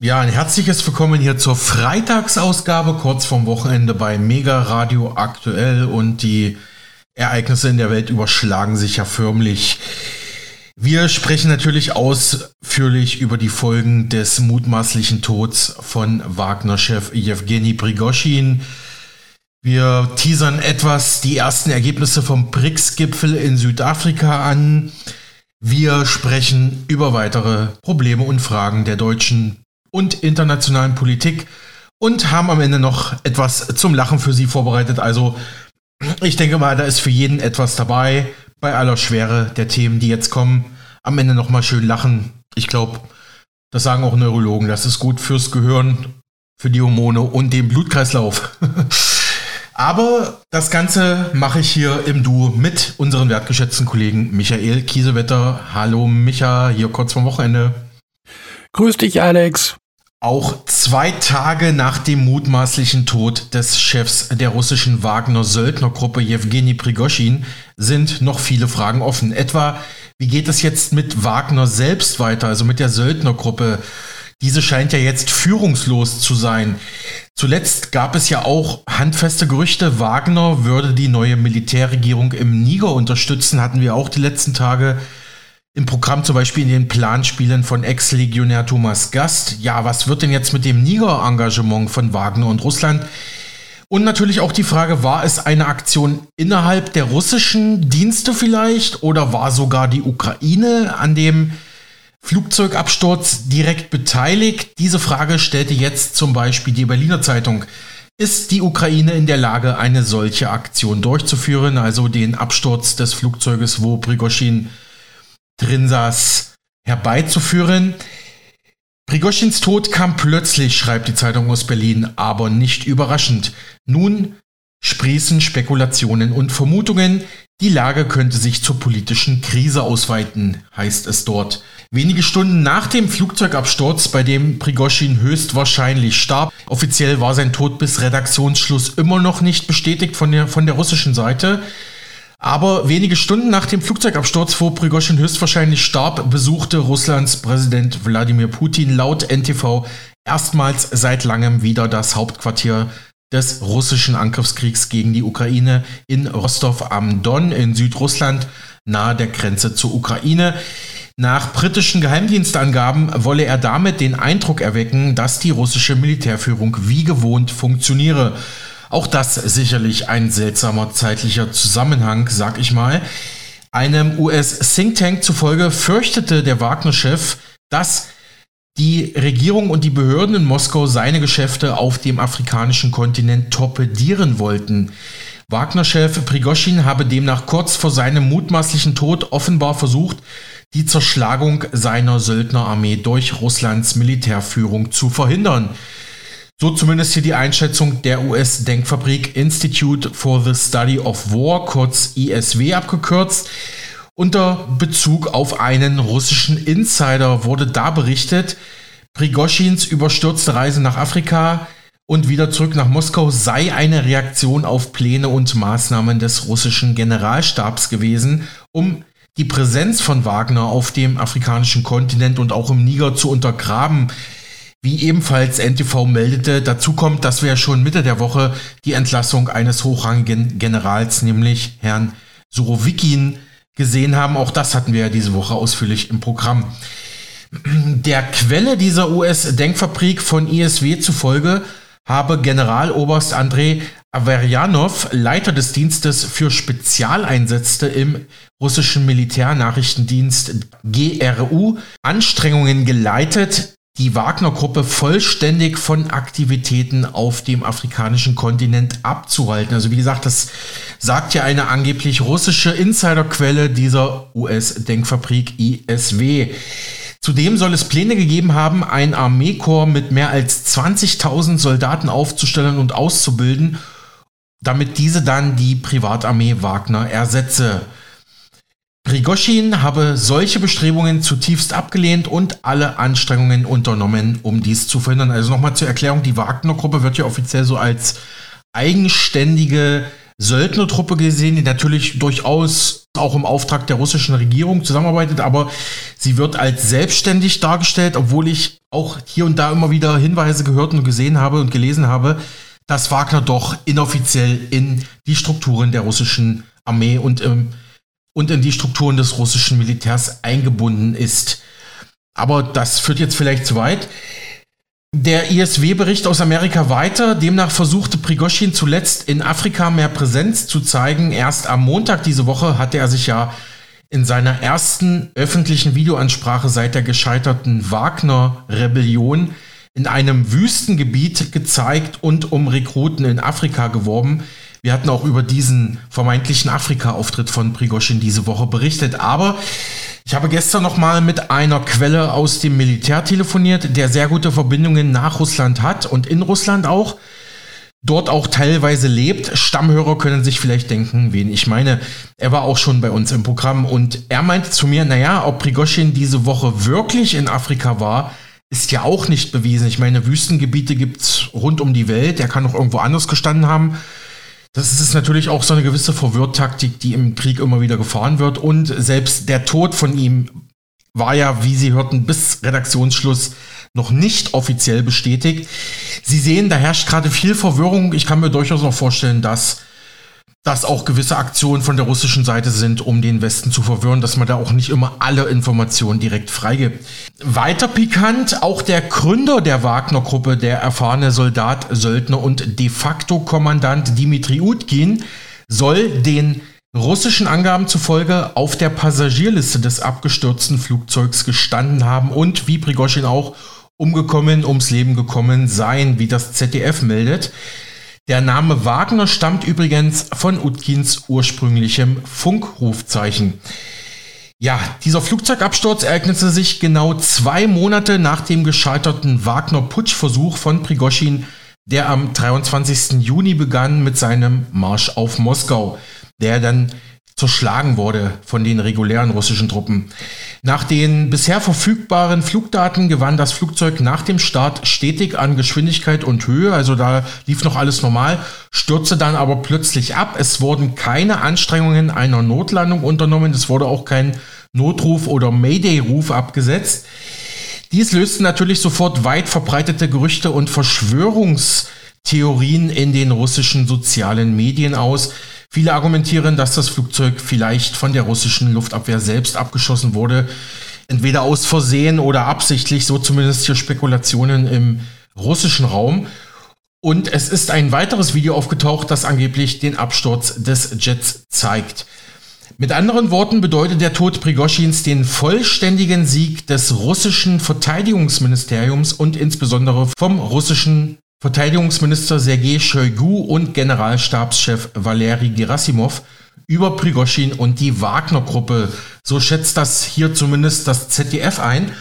Ja, ein herzliches Willkommen hier zur Freitagsausgabe kurz vorm Wochenende bei Mega Radio aktuell und die Ereignisse in der Welt überschlagen sich ja förmlich. Wir sprechen natürlich ausführlich über die Folgen des mutmaßlichen Tods von Wagner-Chef Jewgeni Prigoschin. Wir teasern etwas die ersten Ergebnisse vom BRICS-Gipfel in Südafrika an. Wir sprechen über weitere Probleme und Fragen der deutschen und internationalen Politik und haben am Ende noch etwas zum Lachen für Sie vorbereitet. Also ich denke mal, da ist für jeden etwas dabei bei aller Schwere der Themen, die jetzt kommen. Am Ende noch mal schön lachen. Ich glaube, das sagen auch Neurologen. Das ist gut fürs Gehirn, für die Hormone und den Blutkreislauf. Aber das Ganze mache ich hier im Duo mit unseren wertgeschätzten Kollegen Michael Kiesewetter. Hallo Micha, hier kurz vom Wochenende. Grüß dich, Alex. Auch zwei Tage nach dem mutmaßlichen Tod des Chefs der russischen Wagner-Söldnergruppe Jewgeni Prigoschin sind noch viele Fragen offen. Etwa, wie geht es jetzt mit Wagner selbst weiter, also mit der Söldnergruppe? Diese scheint ja jetzt führungslos zu sein. Zuletzt gab es ja auch handfeste Gerüchte, Wagner würde die neue Militärregierung im Niger unterstützen, hatten wir auch die letzten Tage im Programm zum Beispiel in den Planspielen von Ex-Legionär Thomas Gast. Ja, was wird denn jetzt mit dem Niger-Engagement von Wagner und Russland? Und natürlich auch die Frage, war es eine Aktion innerhalb der russischen Dienste vielleicht oder war sogar die Ukraine an dem Flugzeugabsturz direkt beteiligt? Diese Frage stellte jetzt zum Beispiel die Berliner Zeitung. Ist die Ukraine in der Lage, eine solche Aktion durchzuführen, also den Absturz des Flugzeuges, wo Prigoschin drin saß, herbeizuführen. Prigoschins Tod kam plötzlich, schreibt die Zeitung aus Berlin, aber nicht überraschend. Nun sprießen Spekulationen und Vermutungen, die Lage könnte sich zur politischen Krise ausweiten, heißt es dort. Wenige Stunden nach dem Flugzeugabsturz, bei dem Prigoschin höchstwahrscheinlich starb, offiziell war sein Tod bis Redaktionsschluss immer noch nicht bestätigt von der, von der russischen Seite, aber wenige Stunden nach dem Flugzeugabsturz, wo Prigozhin höchstwahrscheinlich starb, besuchte Russlands Präsident Wladimir Putin laut NTV erstmals seit langem wieder das Hauptquartier des russischen Angriffskriegs gegen die Ukraine in Rostov am Don in Südrussland nahe der Grenze zur Ukraine. Nach britischen Geheimdienstangaben wolle er damit den Eindruck erwecken, dass die russische Militärführung wie gewohnt funktioniere. Auch das sicherlich ein seltsamer zeitlicher Zusammenhang, sag ich mal. Einem US-Think Tank zufolge fürchtete der Wagner-Chef, dass die Regierung und die Behörden in Moskau seine Geschäfte auf dem afrikanischen Kontinent torpedieren wollten. Wagner-Chef Prigoschin habe demnach kurz vor seinem mutmaßlichen Tod offenbar versucht, die Zerschlagung seiner Söldnerarmee durch Russlands Militärführung zu verhindern. So zumindest hier die Einschätzung der US-Denkfabrik Institute for the Study of War, kurz ISW abgekürzt. Unter Bezug auf einen russischen Insider wurde da berichtet, Prigoschins überstürzte Reise nach Afrika und wieder zurück nach Moskau sei eine Reaktion auf Pläne und Maßnahmen des russischen Generalstabs gewesen, um die Präsenz von Wagner auf dem afrikanischen Kontinent und auch im Niger zu untergraben. Wie ebenfalls NTV meldete, dazu kommt, dass wir schon Mitte der Woche die Entlassung eines hochrangigen Generals, nämlich Herrn Surovikin, gesehen haben. Auch das hatten wir ja diese Woche ausführlich im Programm. Der Quelle dieser US-Denkfabrik von ISW zufolge habe Generaloberst Andrei Averjanov, Leiter des Dienstes für Spezialeinsätze im russischen Militärnachrichtendienst GRU, Anstrengungen geleitet, die Wagner-Gruppe vollständig von Aktivitäten auf dem afrikanischen Kontinent abzuhalten. Also wie gesagt, das sagt ja eine angeblich russische Insiderquelle dieser US-Denkfabrik ISW. Zudem soll es Pläne gegeben haben, ein Armeekorps mit mehr als 20.000 Soldaten aufzustellen und auszubilden, damit diese dann die Privatarmee Wagner ersetze. Prigoschin habe solche Bestrebungen zutiefst abgelehnt und alle Anstrengungen unternommen, um dies zu verhindern. Also nochmal zur Erklärung, die Wagner-Gruppe wird ja offiziell so als eigenständige Söldnertruppe gesehen, die natürlich durchaus auch im Auftrag der russischen Regierung zusammenarbeitet, aber sie wird als selbstständig dargestellt, obwohl ich auch hier und da immer wieder Hinweise gehört und gesehen habe und gelesen habe, dass Wagner doch inoffiziell in die Strukturen der russischen Armee und, ähm, und in die Strukturen des russischen Militärs eingebunden ist. Aber das führt jetzt vielleicht zu weit. Der ISW-Bericht aus Amerika weiter. Demnach versuchte Prigoschin zuletzt in Afrika mehr Präsenz zu zeigen. Erst am Montag diese Woche hatte er sich ja in seiner ersten öffentlichen Videoansprache seit der gescheiterten Wagner-Rebellion in einem Wüstengebiet gezeigt und um Rekruten in Afrika geworben. Wir hatten auch über diesen vermeintlichen Afrika-Auftritt von Prigoschin diese Woche berichtet. Aber ich habe gestern noch mal mit einer Quelle aus dem Militär telefoniert, der sehr gute Verbindungen nach Russland hat und in Russland auch dort auch teilweise lebt. Stammhörer können sich vielleicht denken, wen ich meine. Er war auch schon bei uns im Programm und er meinte zu mir, naja, ob Prigoschin diese Woche wirklich in Afrika war, ist ja auch nicht bewiesen. Ich meine, Wüstengebiete gibt's rund um die Welt. Er kann auch irgendwo anders gestanden haben. Das ist natürlich auch so eine gewisse Verwirrtaktik, die im Krieg immer wieder gefahren wird. Und selbst der Tod von ihm war ja, wie Sie hörten, bis Redaktionsschluss noch nicht offiziell bestätigt. Sie sehen, da herrscht gerade viel Verwirrung. Ich kann mir durchaus noch vorstellen, dass das auch gewisse Aktionen von der russischen Seite sind, um den Westen zu verwirren, dass man da auch nicht immer alle Informationen direkt freigibt. Weiter pikant, auch der Gründer der Wagner-Gruppe, der erfahrene Soldat, Söldner und de facto Kommandant Dimitri Utkin, soll den russischen Angaben zufolge auf der Passagierliste des abgestürzten Flugzeugs gestanden haben und, wie Prigoschin auch, umgekommen, ums Leben gekommen sein, wie das ZDF meldet. Der Name Wagner stammt übrigens von Utkins ursprünglichem Funkrufzeichen. Ja, dieser Flugzeugabsturz ereignete sich genau zwei Monate nach dem gescheiterten Wagner-Putschversuch von Prigoschin, der am 23. Juni begann mit seinem Marsch auf Moskau, der dann zerschlagen wurde von den regulären russischen Truppen. Nach den bisher verfügbaren Flugdaten gewann das Flugzeug nach dem Start stetig an Geschwindigkeit und Höhe, also da lief noch alles normal, stürzte dann aber plötzlich ab. Es wurden keine Anstrengungen einer Notlandung unternommen, es wurde auch kein Notruf oder Mayday-Ruf abgesetzt. Dies löste natürlich sofort weit verbreitete Gerüchte und Verschwörungstheorien in den russischen sozialen Medien aus. Viele argumentieren, dass das Flugzeug vielleicht von der russischen Luftabwehr selbst abgeschossen wurde. Entweder aus Versehen oder absichtlich, so zumindest hier Spekulationen im russischen Raum. Und es ist ein weiteres Video aufgetaucht, das angeblich den Absturz des Jets zeigt. Mit anderen Worten bedeutet der Tod Prigoschins den vollständigen Sieg des russischen Verteidigungsministeriums und insbesondere vom russischen Verteidigungsminister Sergei Shoigu und Generalstabschef Valeri Gerasimov über Prigoschin und die Wagner-Gruppe. So schätzt das hier zumindest das ZDF ein.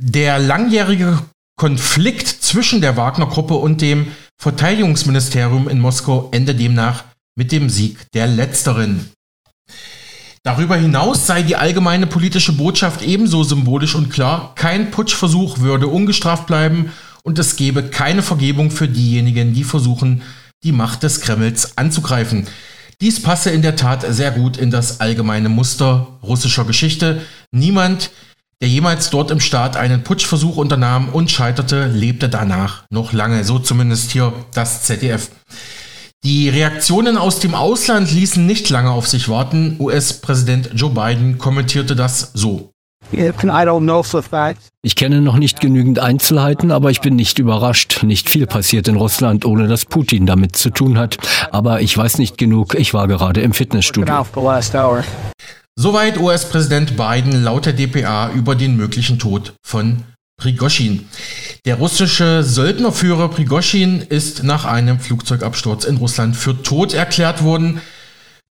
Der langjährige Konflikt zwischen der Wagner-Gruppe und dem Verteidigungsministerium in Moskau endet demnach mit dem Sieg der letzteren. Darüber hinaus sei die allgemeine politische Botschaft ebenso symbolisch und klar, kein Putschversuch würde ungestraft bleiben und es gebe keine Vergebung für diejenigen, die versuchen, die Macht des Kremls anzugreifen. Dies passe in der Tat sehr gut in das allgemeine Muster russischer Geschichte. Niemand, der jemals dort im Staat einen Putschversuch unternahm und scheiterte, lebte danach noch lange. So zumindest hier das ZDF. Die Reaktionen aus dem Ausland ließen nicht lange auf sich warten. US-Präsident Joe Biden kommentierte das so. Ich kenne noch nicht genügend Einzelheiten, aber ich bin nicht überrascht. Nicht viel passiert in Russland, ohne dass Putin damit zu tun hat. Aber ich weiß nicht genug. Ich war gerade im Fitnessstudio. Soweit US-Präsident Biden laut der DPA über den möglichen Tod von Prigoschin. Der russische Söldnerführer Prigoschin ist nach einem Flugzeugabsturz in Russland für tot erklärt worden.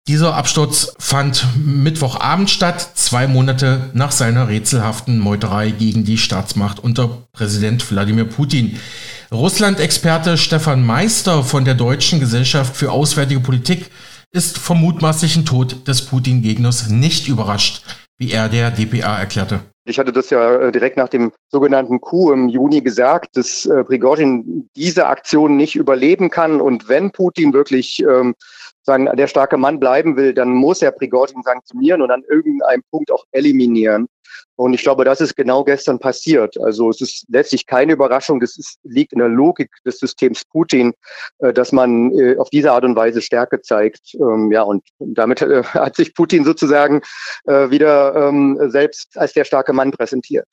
Dieser Absturz fand Mittwochabend statt, zwei Monate nach seiner rätselhaften Meuterei gegen die Staatsmacht unter Präsident Wladimir Putin. Russland-Experte Stefan Meister von der Deutschen Gesellschaft für Auswärtige Politik ist vom mutmaßlichen Tod des Putin-Gegners nicht überrascht, wie er der DPA erklärte. Ich hatte das ja äh, direkt nach dem sogenannten Coup im Juni gesagt, dass äh, Prigozhin diese Aktion nicht überleben kann und wenn Putin wirklich ähm, sagen, der starke Mann bleiben will, dann muss er Prigozhin sanktionieren und an irgendeinem Punkt auch eliminieren. Und ich glaube, das ist genau gestern passiert. Also es ist letztlich keine Überraschung. Das ist, liegt in der Logik des Systems Putin, äh, dass man äh, auf diese Art und Weise Stärke zeigt. Ähm, ja, und damit äh, hat sich Putin sozusagen wieder ähm, selbst als der starke Mann präsentiert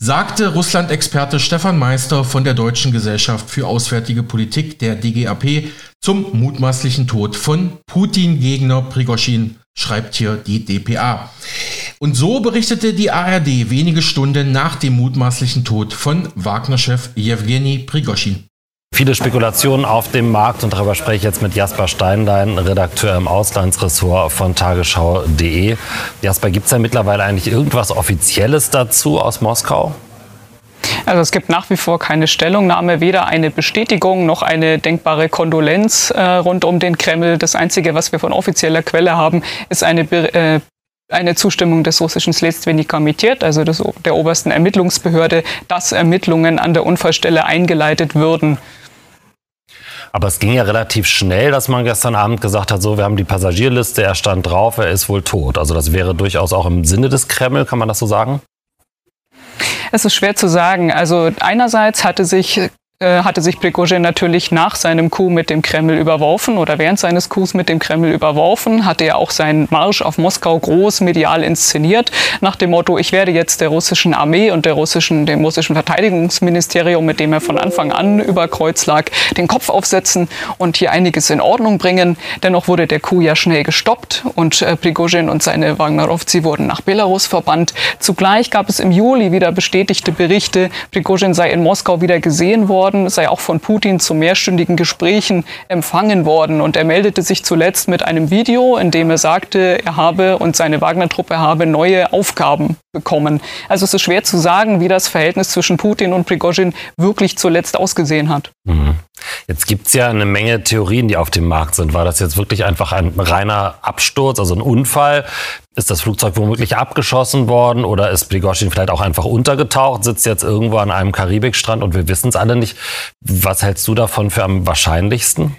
sagte Russland-Experte Stefan Meister von der Deutschen Gesellschaft für Auswärtige Politik, der DGAP, zum mutmaßlichen Tod von Putin-Gegner Prigoschin, schreibt hier die DPA. Und so berichtete die ARD wenige Stunden nach dem mutmaßlichen Tod von Wagner-Chef Jewgeni Prigoschin Viele Spekulationen auf dem Markt und darüber spreche ich jetzt mit Jasper Steinlein, Redakteur im Auslandsressort von tagesschau.de. Jasper, gibt es da mittlerweile eigentlich irgendwas Offizielles dazu aus Moskau? Also es gibt nach wie vor keine Stellungnahme, weder eine Bestätigung noch eine denkbare Kondolenz äh, rund um den Kreml. Das Einzige, was wir von offizieller Quelle haben, ist eine äh, eine Zustimmung des russischen Следственный Komitет, also des, der obersten Ermittlungsbehörde, dass Ermittlungen an der Unfallstelle eingeleitet würden. Aber es ging ja relativ schnell, dass man gestern Abend gesagt hat, so, wir haben die Passagierliste, er stand drauf, er ist wohl tot. Also das wäre durchaus auch im Sinne des Kreml, kann man das so sagen? Es ist schwer zu sagen. Also einerseits hatte sich hatte sich Prigozhin natürlich nach seinem Coup mit dem Kreml überworfen oder während seines Coups mit dem Kreml überworfen, hatte er auch seinen Marsch auf Moskau groß medial inszeniert, nach dem Motto, ich werde jetzt der russischen Armee und der russischen, dem russischen Verteidigungsministerium, mit dem er von Anfang an über Kreuz lag, den Kopf aufsetzen und hier einiges in Ordnung bringen. Dennoch wurde der Coup ja schnell gestoppt und äh, Prigozhin und seine Wagnerovzi wurden nach Belarus verbannt. Zugleich gab es im Juli wieder bestätigte Berichte, Prigozhin sei in Moskau wieder gesehen worden worden, sei auch von Putin zu mehrstündigen Gesprächen empfangen worden. Und er meldete sich zuletzt mit einem Video, in dem er sagte, er habe und seine Wagner-Truppe habe neue Aufgaben bekommen. Also es ist schwer zu sagen, wie das Verhältnis zwischen Putin und Prigozhin wirklich zuletzt ausgesehen hat. Mhm. Jetzt gibt es ja eine Menge Theorien, die auf dem Markt sind. War das jetzt wirklich einfach ein reiner Absturz, also ein Unfall? Ist das Flugzeug womöglich abgeschossen worden oder ist Prigozhin vielleicht auch einfach untergetaucht, sitzt jetzt irgendwo an einem Karibikstrand und wir wissen es alle nicht? Was hältst du davon für am wahrscheinlichsten?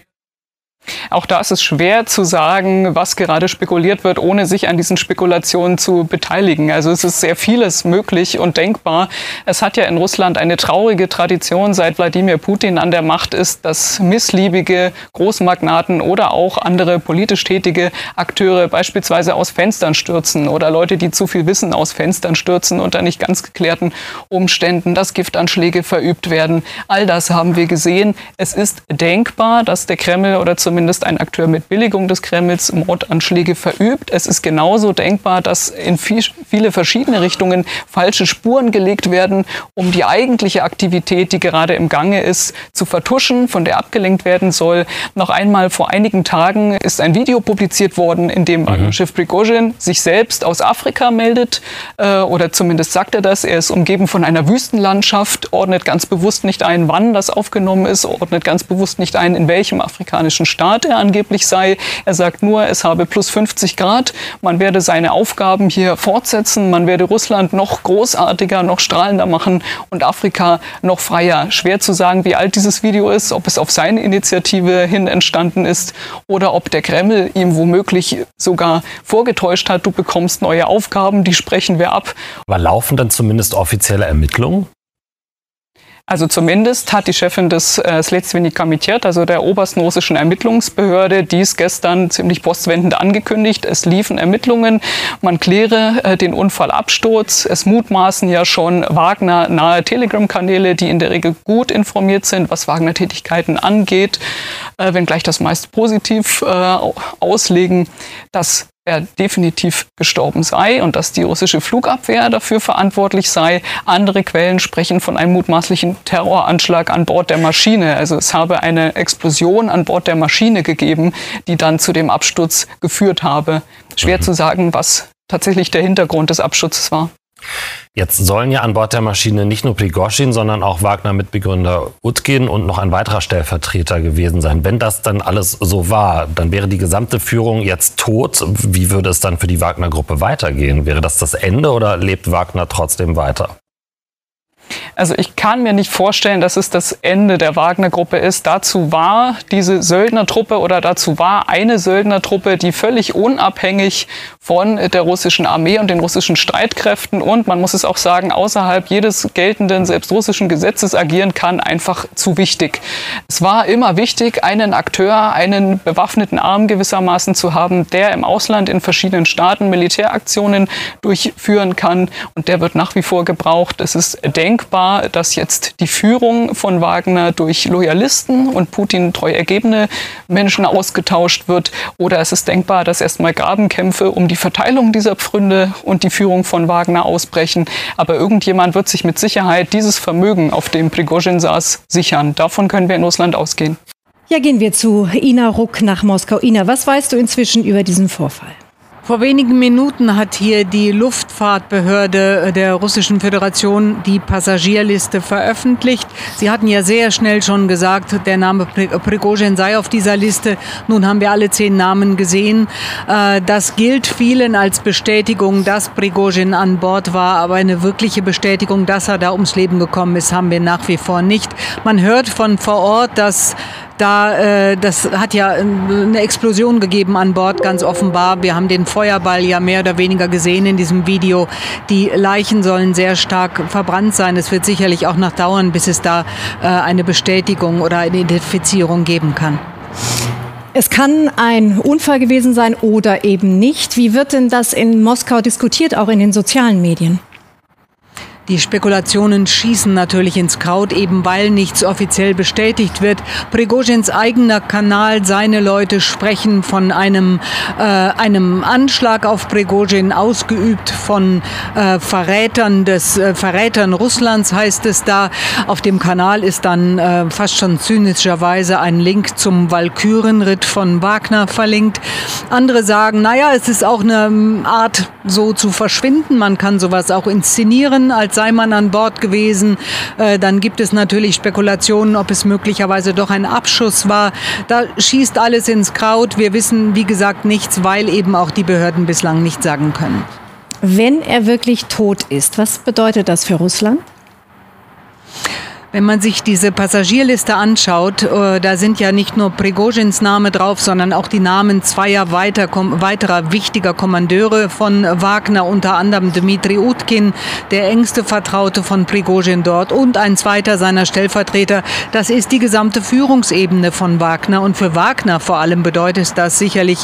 Auch da ist es schwer zu sagen, was gerade spekuliert wird, ohne sich an diesen Spekulationen zu beteiligen. Also es ist sehr vieles möglich und denkbar. Es hat ja in Russland eine traurige Tradition, seit Wladimir Putin an der Macht ist, dass missliebige Großmagnaten oder auch andere politisch tätige Akteure beispielsweise aus Fenstern stürzen oder Leute, die zu viel wissen, aus Fenstern stürzen unter nicht ganz geklärten Umständen, dass Giftanschläge verübt werden. All das haben wir gesehen. Es ist denkbar, dass der Kreml oder zumindest zumindest ein Akteur mit Billigung des Kremls Mordanschläge verübt. Es ist genauso denkbar, dass in viel, viele verschiedene Richtungen falsche Spuren gelegt werden, um die eigentliche Aktivität, die gerade im Gange ist, zu vertuschen, von der abgelenkt werden soll. Noch einmal vor einigen Tagen ist ein Video publiziert worden, in dem mhm. Schiff Prigozhin sich selbst aus Afrika meldet, äh, oder zumindest sagt er das. Er ist umgeben von einer Wüstenlandschaft, ordnet ganz bewusst nicht ein, wann das aufgenommen ist, ordnet ganz bewusst nicht ein, in welchem afrikanischen Staat Staat er angeblich sei. Er sagt nur, es habe plus 50 Grad. Man werde seine Aufgaben hier fortsetzen. Man werde Russland noch großartiger, noch strahlender machen und Afrika noch freier. Schwer zu sagen, wie alt dieses Video ist, ob es auf seine Initiative hin entstanden ist oder ob der Kreml ihm womöglich sogar vorgetäuscht hat, du bekommst neue Aufgaben, die sprechen wir ab. Aber laufen dann zumindest offizielle Ermittlungen? Also zumindest hat die Chefin des äh, Sledsvini Kommitiert, also der obersten russischen Ermittlungsbehörde, dies gestern ziemlich postwendend angekündigt. Es liefen Ermittlungen, man kläre äh, den Unfallabsturz. Es mutmaßen ja schon Wagner nahe Telegram-Kanäle, die in der Regel gut informiert sind, was Wagner-Tätigkeiten angeht, äh, wenngleich das meist positiv äh, auslegen, dass er definitiv gestorben sei und dass die russische Flugabwehr dafür verantwortlich sei. Andere Quellen sprechen von einem mutmaßlichen Terroranschlag an Bord der Maschine. Also es habe eine Explosion an Bord der Maschine gegeben, die dann zu dem Absturz geführt habe. Schwer mhm. zu sagen, was tatsächlich der Hintergrund des Absturzes war. Jetzt sollen ja an Bord der Maschine nicht nur Prigozhin, sondern auch Wagner-Mitbegründer Utkin und noch ein weiterer Stellvertreter gewesen sein. Wenn das dann alles so war, dann wäre die gesamte Führung jetzt tot. Wie würde es dann für die Wagner-Gruppe weitergehen? Wäre das das Ende oder lebt Wagner trotzdem weiter? Also ich kann mir nicht vorstellen, dass es das Ende der Wagner-Gruppe ist. Dazu war diese Söldnertruppe oder dazu war eine Söldnertruppe, die völlig unabhängig von der russischen Armee und den russischen Streitkräften und man muss es auch sagen, außerhalb jedes geltenden, selbst russischen Gesetzes agieren kann, einfach zu wichtig. Es war immer wichtig, einen Akteur, einen bewaffneten Arm gewissermaßen zu haben, der im Ausland in verschiedenen Staaten Militäraktionen durchführen kann und der wird nach wie vor gebraucht. Es ist denkbar, dass jetzt die Führung von Wagner durch Loyalisten und Putin treu ergebene Menschen ausgetauscht wird oder es ist denkbar, dass erstmal Grabenkämpfe um die Verteilung dieser Pfründe und die Führung von Wagner ausbrechen. Aber irgendjemand wird sich mit Sicherheit dieses Vermögen, auf dem Prigozhin saß, sichern. Davon können wir in Russland ausgehen. Ja, gehen wir zu Ina Ruck nach Moskau. Ina, was weißt du inzwischen über diesen Vorfall? Vor wenigen Minuten hat hier die Luftfahrtbehörde der Russischen Föderation die Passagierliste veröffentlicht. Sie hatten ja sehr schnell schon gesagt, der Name Prigozhin sei auf dieser Liste. Nun haben wir alle zehn Namen gesehen. Äh, das gilt vielen als Bestätigung, dass Prigozhin an Bord war, aber eine wirkliche Bestätigung, dass er da ums Leben gekommen ist, haben wir nach wie vor nicht. Man hört von vor Ort, dass da, äh, das hat ja eine Explosion gegeben an Bord, ganz offenbar. Wir haben den Feuerball ja mehr oder weniger gesehen in diesem Video. Die Leichen sollen sehr stark verbrannt sein. Es wird sicherlich auch noch dauern, bis es da äh, eine Bestätigung oder eine Identifizierung geben kann. Es kann ein Unfall gewesen sein oder eben nicht. Wie wird denn das in Moskau diskutiert, auch in den sozialen Medien? Die Spekulationen schießen natürlich ins Kraut, eben weil nichts offiziell bestätigt wird. Prigozhins eigener Kanal, seine Leute sprechen von einem, äh, einem Anschlag auf Prigozhin, ausgeübt von äh, Verrätern des äh, Verrätern Russlands, heißt es da. Auf dem Kanal ist dann äh, fast schon zynischerweise ein Link zum Walkürenritt von Wagner verlinkt. Andere sagen, naja, es ist auch eine Art, so zu verschwinden. Man kann sowas auch inszenieren als sei man an Bord gewesen. Äh, dann gibt es natürlich Spekulationen, ob es möglicherweise doch ein Abschuss war. Da schießt alles ins Kraut. Wir wissen, wie gesagt, nichts, weil eben auch die Behörden bislang nichts sagen können. Wenn er wirklich tot ist, was bedeutet das für Russland? Wenn man sich diese Passagierliste anschaut, äh, da sind ja nicht nur Prigozhins Name drauf, sondern auch die Namen zweier weiter, weiterer wichtiger Kommandeure von Wagner, unter anderem Dmitri Utkin, der engste Vertraute von Prigozhin dort und ein zweiter seiner Stellvertreter. Das ist die gesamte Führungsebene von Wagner und für Wagner vor allem bedeutet das sicherlich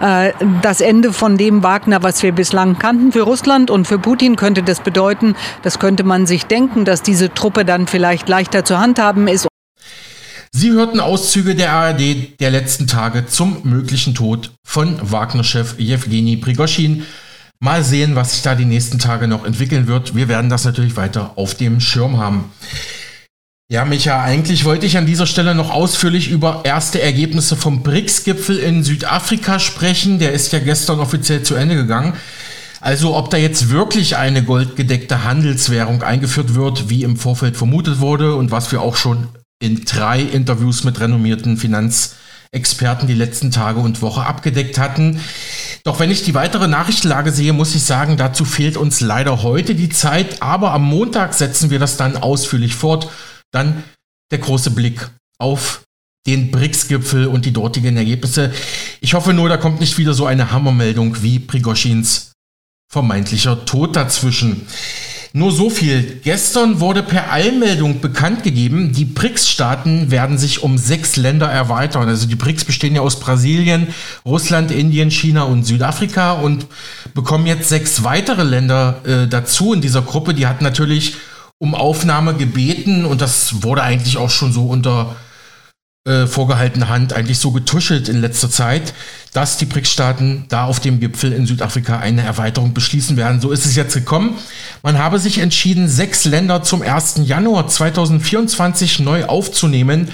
äh, das Ende von dem Wagner, was wir bislang kannten. Für Russland und für Putin könnte das bedeuten, das könnte man sich denken, dass diese Truppe dann vielleicht vielleicht leichter zu handhaben ist. Sie hörten Auszüge der ARD der letzten Tage zum möglichen Tod von Wagner-Chef Jewgeni Prigoschin. Mal sehen, was sich da die nächsten Tage noch entwickeln wird. Wir werden das natürlich weiter auf dem Schirm haben. Ja, Micha, eigentlich wollte ich an dieser Stelle noch ausführlich über erste Ergebnisse vom BRICS-Gipfel in Südafrika sprechen. Der ist ja gestern offiziell zu Ende gegangen. Also ob da jetzt wirklich eine goldgedeckte Handelswährung eingeführt wird, wie im Vorfeld vermutet wurde und was wir auch schon in drei Interviews mit renommierten Finanzexperten die letzten Tage und Woche abgedeckt hatten. Doch wenn ich die weitere Nachrichtenlage sehe, muss ich sagen, dazu fehlt uns leider heute die Zeit. Aber am Montag setzen wir das dann ausführlich fort. Dann der große Blick auf den BRICS-Gipfel und die dortigen Ergebnisse. Ich hoffe nur, da kommt nicht wieder so eine Hammermeldung wie Prigoschins vermeintlicher Tod dazwischen. Nur so viel. Gestern wurde per Allmeldung bekannt gegeben, die BRICS-Staaten werden sich um sechs Länder erweitern. Also die BRICS bestehen ja aus Brasilien, Russland, Indien, China und Südafrika und bekommen jetzt sechs weitere Länder äh, dazu in dieser Gruppe. Die hat natürlich um Aufnahme gebeten und das wurde eigentlich auch schon so unter äh, vorgehaltener Hand eigentlich so getuschelt in letzter Zeit dass die BRICS-Staaten da auf dem Gipfel in Südafrika eine Erweiterung beschließen werden. So ist es jetzt gekommen. Man habe sich entschieden, sechs Länder zum 1. Januar 2024 neu aufzunehmen,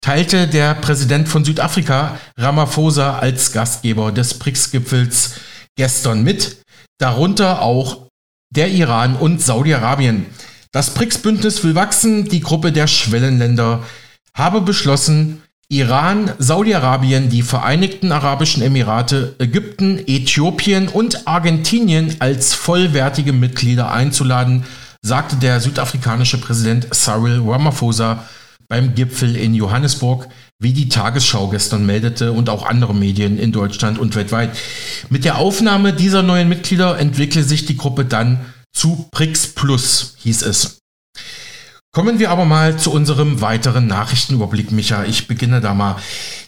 teilte der Präsident von Südafrika, Ramaphosa, als Gastgeber des BRICS-Gipfels gestern mit, darunter auch der Iran und Saudi-Arabien. Das BRICS-Bündnis will wachsen, die Gruppe der Schwellenländer habe beschlossen, Iran, Saudi-Arabien, die Vereinigten Arabischen Emirate, Ägypten, Äthiopien und Argentinien als vollwertige Mitglieder einzuladen, sagte der südafrikanische Präsident Cyril Ramaphosa beim Gipfel in Johannesburg, wie die Tagesschau gestern meldete und auch andere Medien in Deutschland und weltweit. Mit der Aufnahme dieser neuen Mitglieder entwickle sich die Gruppe dann zu BRICS Plus, hieß es. Kommen wir aber mal zu unserem weiteren Nachrichtenüberblick, Micha. Ich beginne da mal.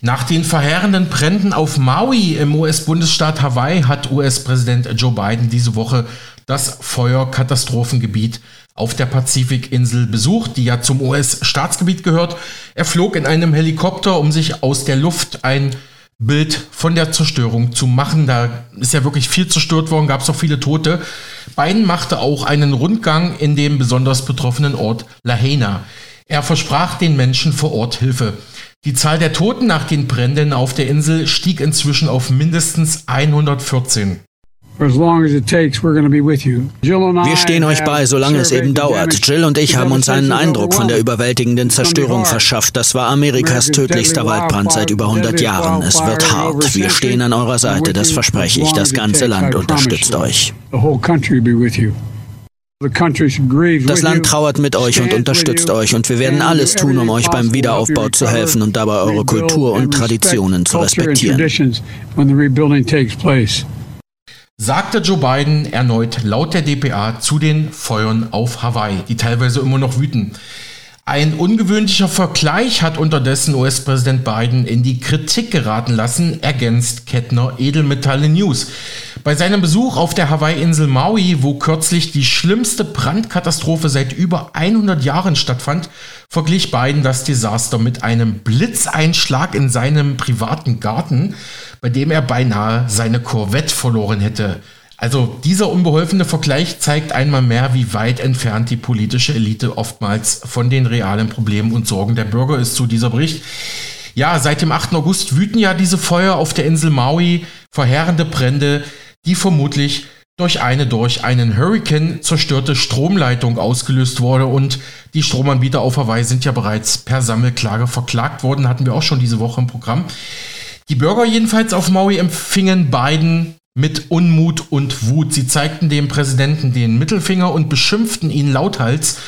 Nach den verheerenden Bränden auf Maui im US-Bundesstaat Hawaii hat US-Präsident Joe Biden diese Woche das Feuerkatastrophengebiet auf der Pazifikinsel besucht, die ja zum US-Staatsgebiet gehört. Er flog in einem Helikopter, um sich aus der Luft ein Bild von der Zerstörung zu machen. Da ist ja wirklich viel zerstört worden, gab es auch viele Tote. Biden machte auch einen Rundgang in dem besonders betroffenen Ort Lahaina. Er versprach den Menschen vor Ort Hilfe. Die Zahl der Toten nach den Bränden auf der Insel stieg inzwischen auf mindestens 114. Wir stehen euch bei, solange es eben dauert. Jill und ich haben uns einen Eindruck von der überwältigenden Zerstörung verschafft. Das war Amerikas tödlichster Waldbrand seit über 100 Jahren. Es wird hart. Wir stehen an eurer Seite, das verspreche ich. Das ganze Land unterstützt euch. Das Land trauert mit euch und unterstützt euch und wir werden alles tun, um euch beim Wiederaufbau zu helfen und dabei eure Kultur und Traditionen zu respektieren sagte Joe Biden erneut laut der DPA zu den Feuern auf Hawaii, die teilweise immer noch wüten. Ein ungewöhnlicher Vergleich hat unterdessen US-Präsident Biden in die Kritik geraten lassen, ergänzt Kettner Edelmetalle News. Bei seinem Besuch auf der Hawaii-Insel Maui, wo kürzlich die schlimmste Brandkatastrophe seit über 100 Jahren stattfand, verglich Biden das Desaster mit einem Blitzeinschlag in seinem privaten Garten, bei dem er beinahe seine Corvette verloren hätte. Also dieser unbeholfene Vergleich zeigt einmal mehr, wie weit entfernt die politische Elite oftmals von den realen Problemen und Sorgen der Bürger ist, zu dieser Bericht. Ja, seit dem 8. August wüten ja diese Feuer auf der Insel Maui, verheerende Brände, die vermutlich durch eine durch einen Hurricane zerstörte Stromleitung ausgelöst wurde und die Stromanbieter auf Hawaii sind ja bereits per Sammelklage verklagt worden, hatten wir auch schon diese Woche im Programm. Die Bürger jedenfalls auf Maui empfingen Biden mit Unmut und Wut. Sie zeigten dem Präsidenten den Mittelfinger und beschimpften ihn lauthals.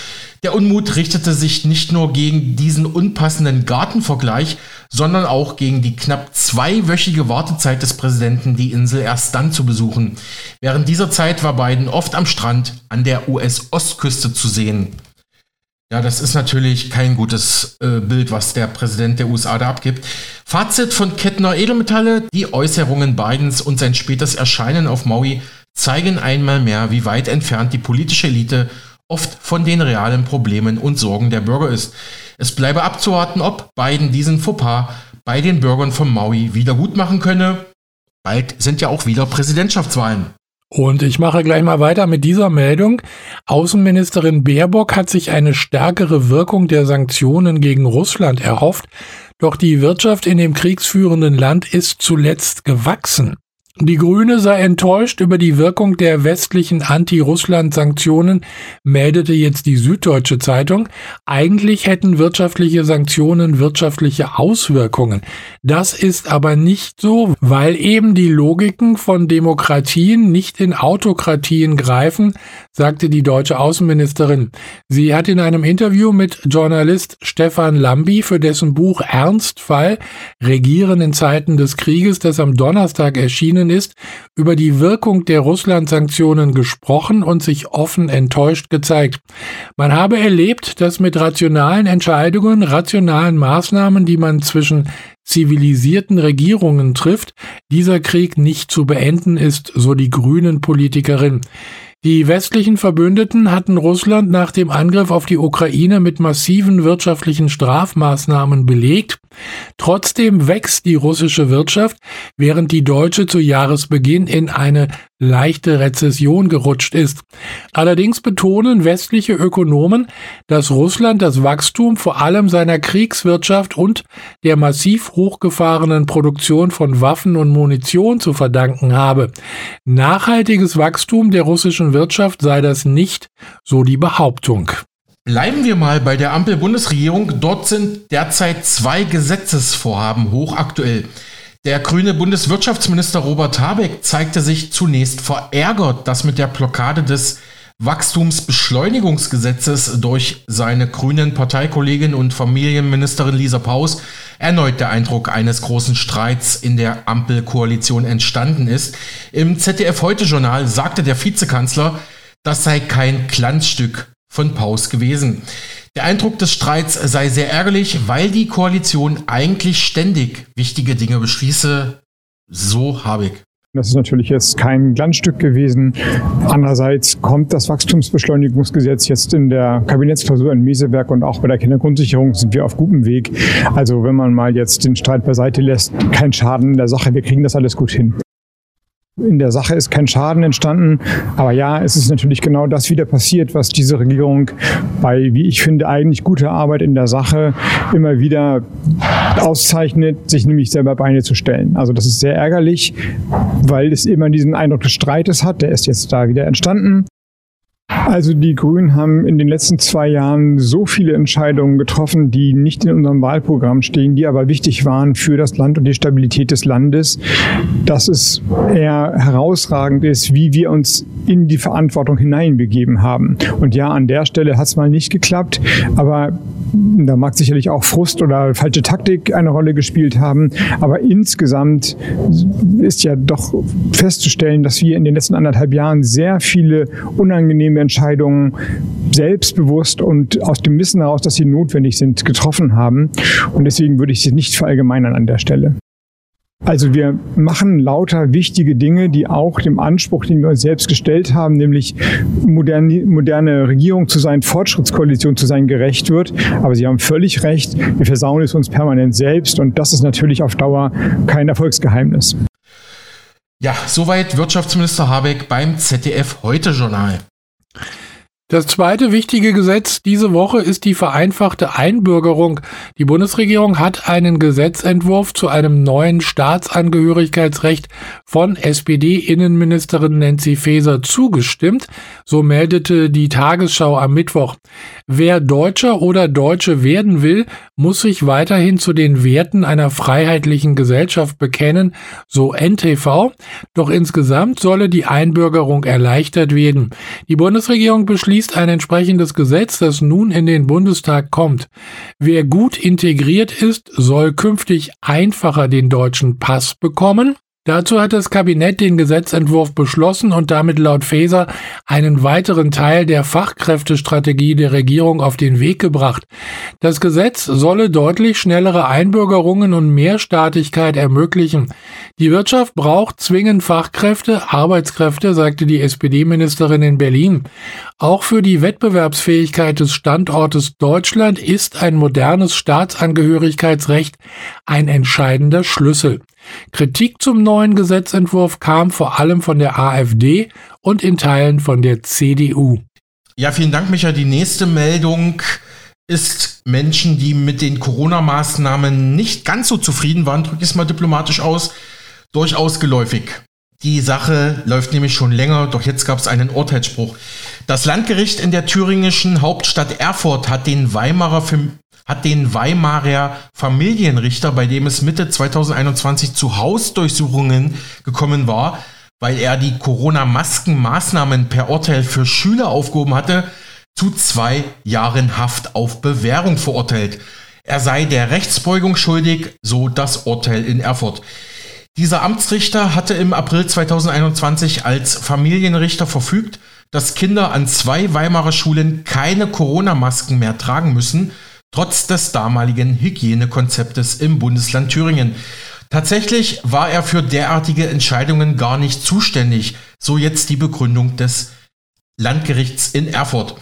Der Unmut richtete sich nicht nur gegen diesen unpassenden Gartenvergleich, sondern auch gegen die knapp zweiwöchige Wartezeit des Präsidenten, die Insel erst dann zu besuchen. Während dieser Zeit war Biden oft am Strand an der US-Ostküste zu sehen. Ja, das ist natürlich kein gutes äh, Bild, was der Präsident der USA da abgibt. Fazit von Kettner Edelmetalle, die Äußerungen Bidens und sein spätes Erscheinen auf Maui zeigen einmal mehr, wie weit entfernt die politische Elite oft von den realen Problemen und Sorgen der Bürger ist. Es bleibe abzuwarten, ob Biden diesen Fauxpas bei den Bürgern von Maui wieder gut machen könne. Bald sind ja auch wieder Präsidentschaftswahlen. Und ich mache gleich mal weiter mit dieser Meldung. Außenministerin Baerbock hat sich eine stärkere Wirkung der Sanktionen gegen Russland erhofft, doch die Wirtschaft in dem kriegsführenden Land ist zuletzt gewachsen. Die Grüne sei enttäuscht über die Wirkung der westlichen Anti-Russland-Sanktionen, meldete jetzt die Süddeutsche Zeitung. Eigentlich hätten wirtschaftliche Sanktionen wirtschaftliche Auswirkungen. Das ist aber nicht so, weil eben die Logiken von Demokratien nicht in Autokratien greifen, sagte die deutsche Außenministerin. Sie hat in einem Interview mit Journalist Stefan Lambi für dessen Buch Ernstfall Regieren in Zeiten des Krieges, das am Donnerstag erschienen worden ist, über die Wirkung der Russland-Sanktionen gesprochen und sich offen enttäuscht gezeigt. Man habe erlebt, dass mit rationalen Entscheidungen, rationalen Maßnahmen, die man zwischen zivilisierten Regierungen trifft, dieser Krieg nicht zu beenden ist, so die grünen Politikerin. Die westlichen Verbündeten hatten Russland nach dem Angriff auf die Ukraine mit massiven wirtschaftlichen Strafmaßnahmen belegt. Trotzdem wächst die russische Wirtschaft, während die deutsche zu Jahresbeginn in eine leichte Rezession gerutscht ist. Allerdings betonen westliche Ökonomen, dass Russland das Wachstum vor allem seiner Kriegswirtschaft und der massiv hochgefahrenen Produktion von Waffen und Munition zu verdanken habe. Nachhaltiges Wachstum der russischen Wirtschaft sei das nicht, so die Behauptung. Bleiben wir mal bei der Ampel-Bundesregierung. Dort sind derzeit zwei Gesetzesvorhaben hochaktuell. Der grüne Bundeswirtschaftsminister Robert Habeck zeigte sich zunächst verärgert, dass mit der Blockade des Wachstumsbeschleunigungsgesetzes durch seine grünen Parteikollegin und Familienministerin Lisa Paus erneut der Eindruck eines großen Streits in der Ampelkoalition entstanden ist. Im ZDF Heute Journal sagte der Vizekanzler, das sei kein Glanzstück von Paus gewesen. Der Eindruck des Streits sei sehr ärgerlich, weil die Koalition eigentlich ständig wichtige Dinge beschließe. So Habeck. Das ist natürlich jetzt kein Glanzstück gewesen. Andererseits kommt das Wachstumsbeschleunigungsgesetz jetzt in der Kabinettsklausur in Meseberg und auch bei der Kindergrundsicherung sind wir auf gutem Weg. Also wenn man mal jetzt den Streit beiseite lässt, kein Schaden in der Sache. Wir kriegen das alles gut hin. In der Sache ist kein Schaden entstanden. Aber ja, es ist natürlich genau das wieder passiert, was diese Regierung bei, wie ich finde, eigentlich guter Arbeit in der Sache immer wieder auszeichnet, sich nämlich selber Beine zu stellen. Also das ist sehr ärgerlich, weil es immer diesen Eindruck des Streites hat. Der ist jetzt da wieder entstanden. Also die Grünen haben in den letzten zwei Jahren so viele Entscheidungen getroffen, die nicht in unserem Wahlprogramm stehen, die aber wichtig waren für das Land und die Stabilität des Landes, dass es eher herausragend ist, wie wir uns in die Verantwortung hineinbegeben haben. Und ja, an der Stelle hat es mal nicht geklappt, aber da mag sicherlich auch Frust oder falsche Taktik eine Rolle gespielt haben. Aber insgesamt ist ja doch festzustellen, dass wir in den letzten anderthalb Jahren sehr viele unangenehme Entscheidungen selbstbewusst und aus dem Wissen heraus, dass sie notwendig sind, getroffen haben. Und deswegen würde ich sie nicht verallgemeinern an der Stelle. Also wir machen lauter wichtige Dinge, die auch dem Anspruch, den wir uns selbst gestellt haben, nämlich moderne, moderne Regierung zu sein, Fortschrittskoalition zu sein, gerecht wird. Aber Sie haben völlig recht, wir versauen es uns permanent selbst und das ist natürlich auf Dauer kein Erfolgsgeheimnis. Ja, soweit Wirtschaftsminister Habeck beim ZDF Heute Journal. Das zweite wichtige Gesetz diese Woche ist die vereinfachte Einbürgerung. Die Bundesregierung hat einen Gesetzentwurf zu einem neuen Staatsangehörigkeitsrecht von SPD-Innenministerin Nancy Faeser zugestimmt. So meldete die Tagesschau am Mittwoch. Wer Deutscher oder Deutsche werden will, muss sich weiterhin zu den Werten einer freiheitlichen Gesellschaft bekennen, so NTV. Doch insgesamt solle die Einbürgerung erleichtert werden. Die Bundesregierung beschließt beschließt ein entsprechendes Gesetz, das nun in den Bundestag kommt. Wer gut integriert ist, soll künftig einfacher den deutschen Pass bekommen. Dazu hat das Kabinett den Gesetzentwurf beschlossen und damit laut Faeser einen weiteren Teil der Fachkräftestrategie der Regierung auf den Weg gebracht. Das Gesetz solle deutlich schnellere Einbürgerungen und Mehrstaatigkeit ermöglichen. Die Wirtschaft braucht zwingend Fachkräfte, Arbeitskräfte, sagte die SPD-Ministerin in Berlin. Auch für die Wettbewerbsfähigkeit des Standortes Deutschland ist ein modernes Staatsangehörigkeitsrecht ein entscheidender Schlüssel. Kritik zum neuen Gesetzentwurf kam vor allem von der AfD und in Teilen von der CDU. Ja, vielen Dank, Micha. Die nächste Meldung ist Menschen, die mit den Corona-Maßnahmen nicht ganz so zufrieden waren, drücke ich es mal diplomatisch aus, durchaus geläufig. Die Sache läuft nämlich schon länger, doch jetzt gab es einen Urteilsspruch. Das Landgericht in der thüringischen Hauptstadt Erfurt hat den Weimarer hat den Weimarer Familienrichter, bei dem es Mitte 2021 zu Hausdurchsuchungen gekommen war, weil er die Corona-Maskenmaßnahmen per Urteil für Schüler aufgehoben hatte, zu zwei Jahren Haft auf Bewährung verurteilt. Er sei der Rechtsbeugung schuldig, so das Urteil in Erfurt. Dieser Amtsrichter hatte im April 2021 als Familienrichter verfügt, dass Kinder an zwei Weimarer Schulen keine Corona-Masken mehr tragen müssen trotz des damaligen Hygienekonzeptes im Bundesland Thüringen. Tatsächlich war er für derartige Entscheidungen gar nicht zuständig, so jetzt die Begründung des Landgerichts in Erfurt.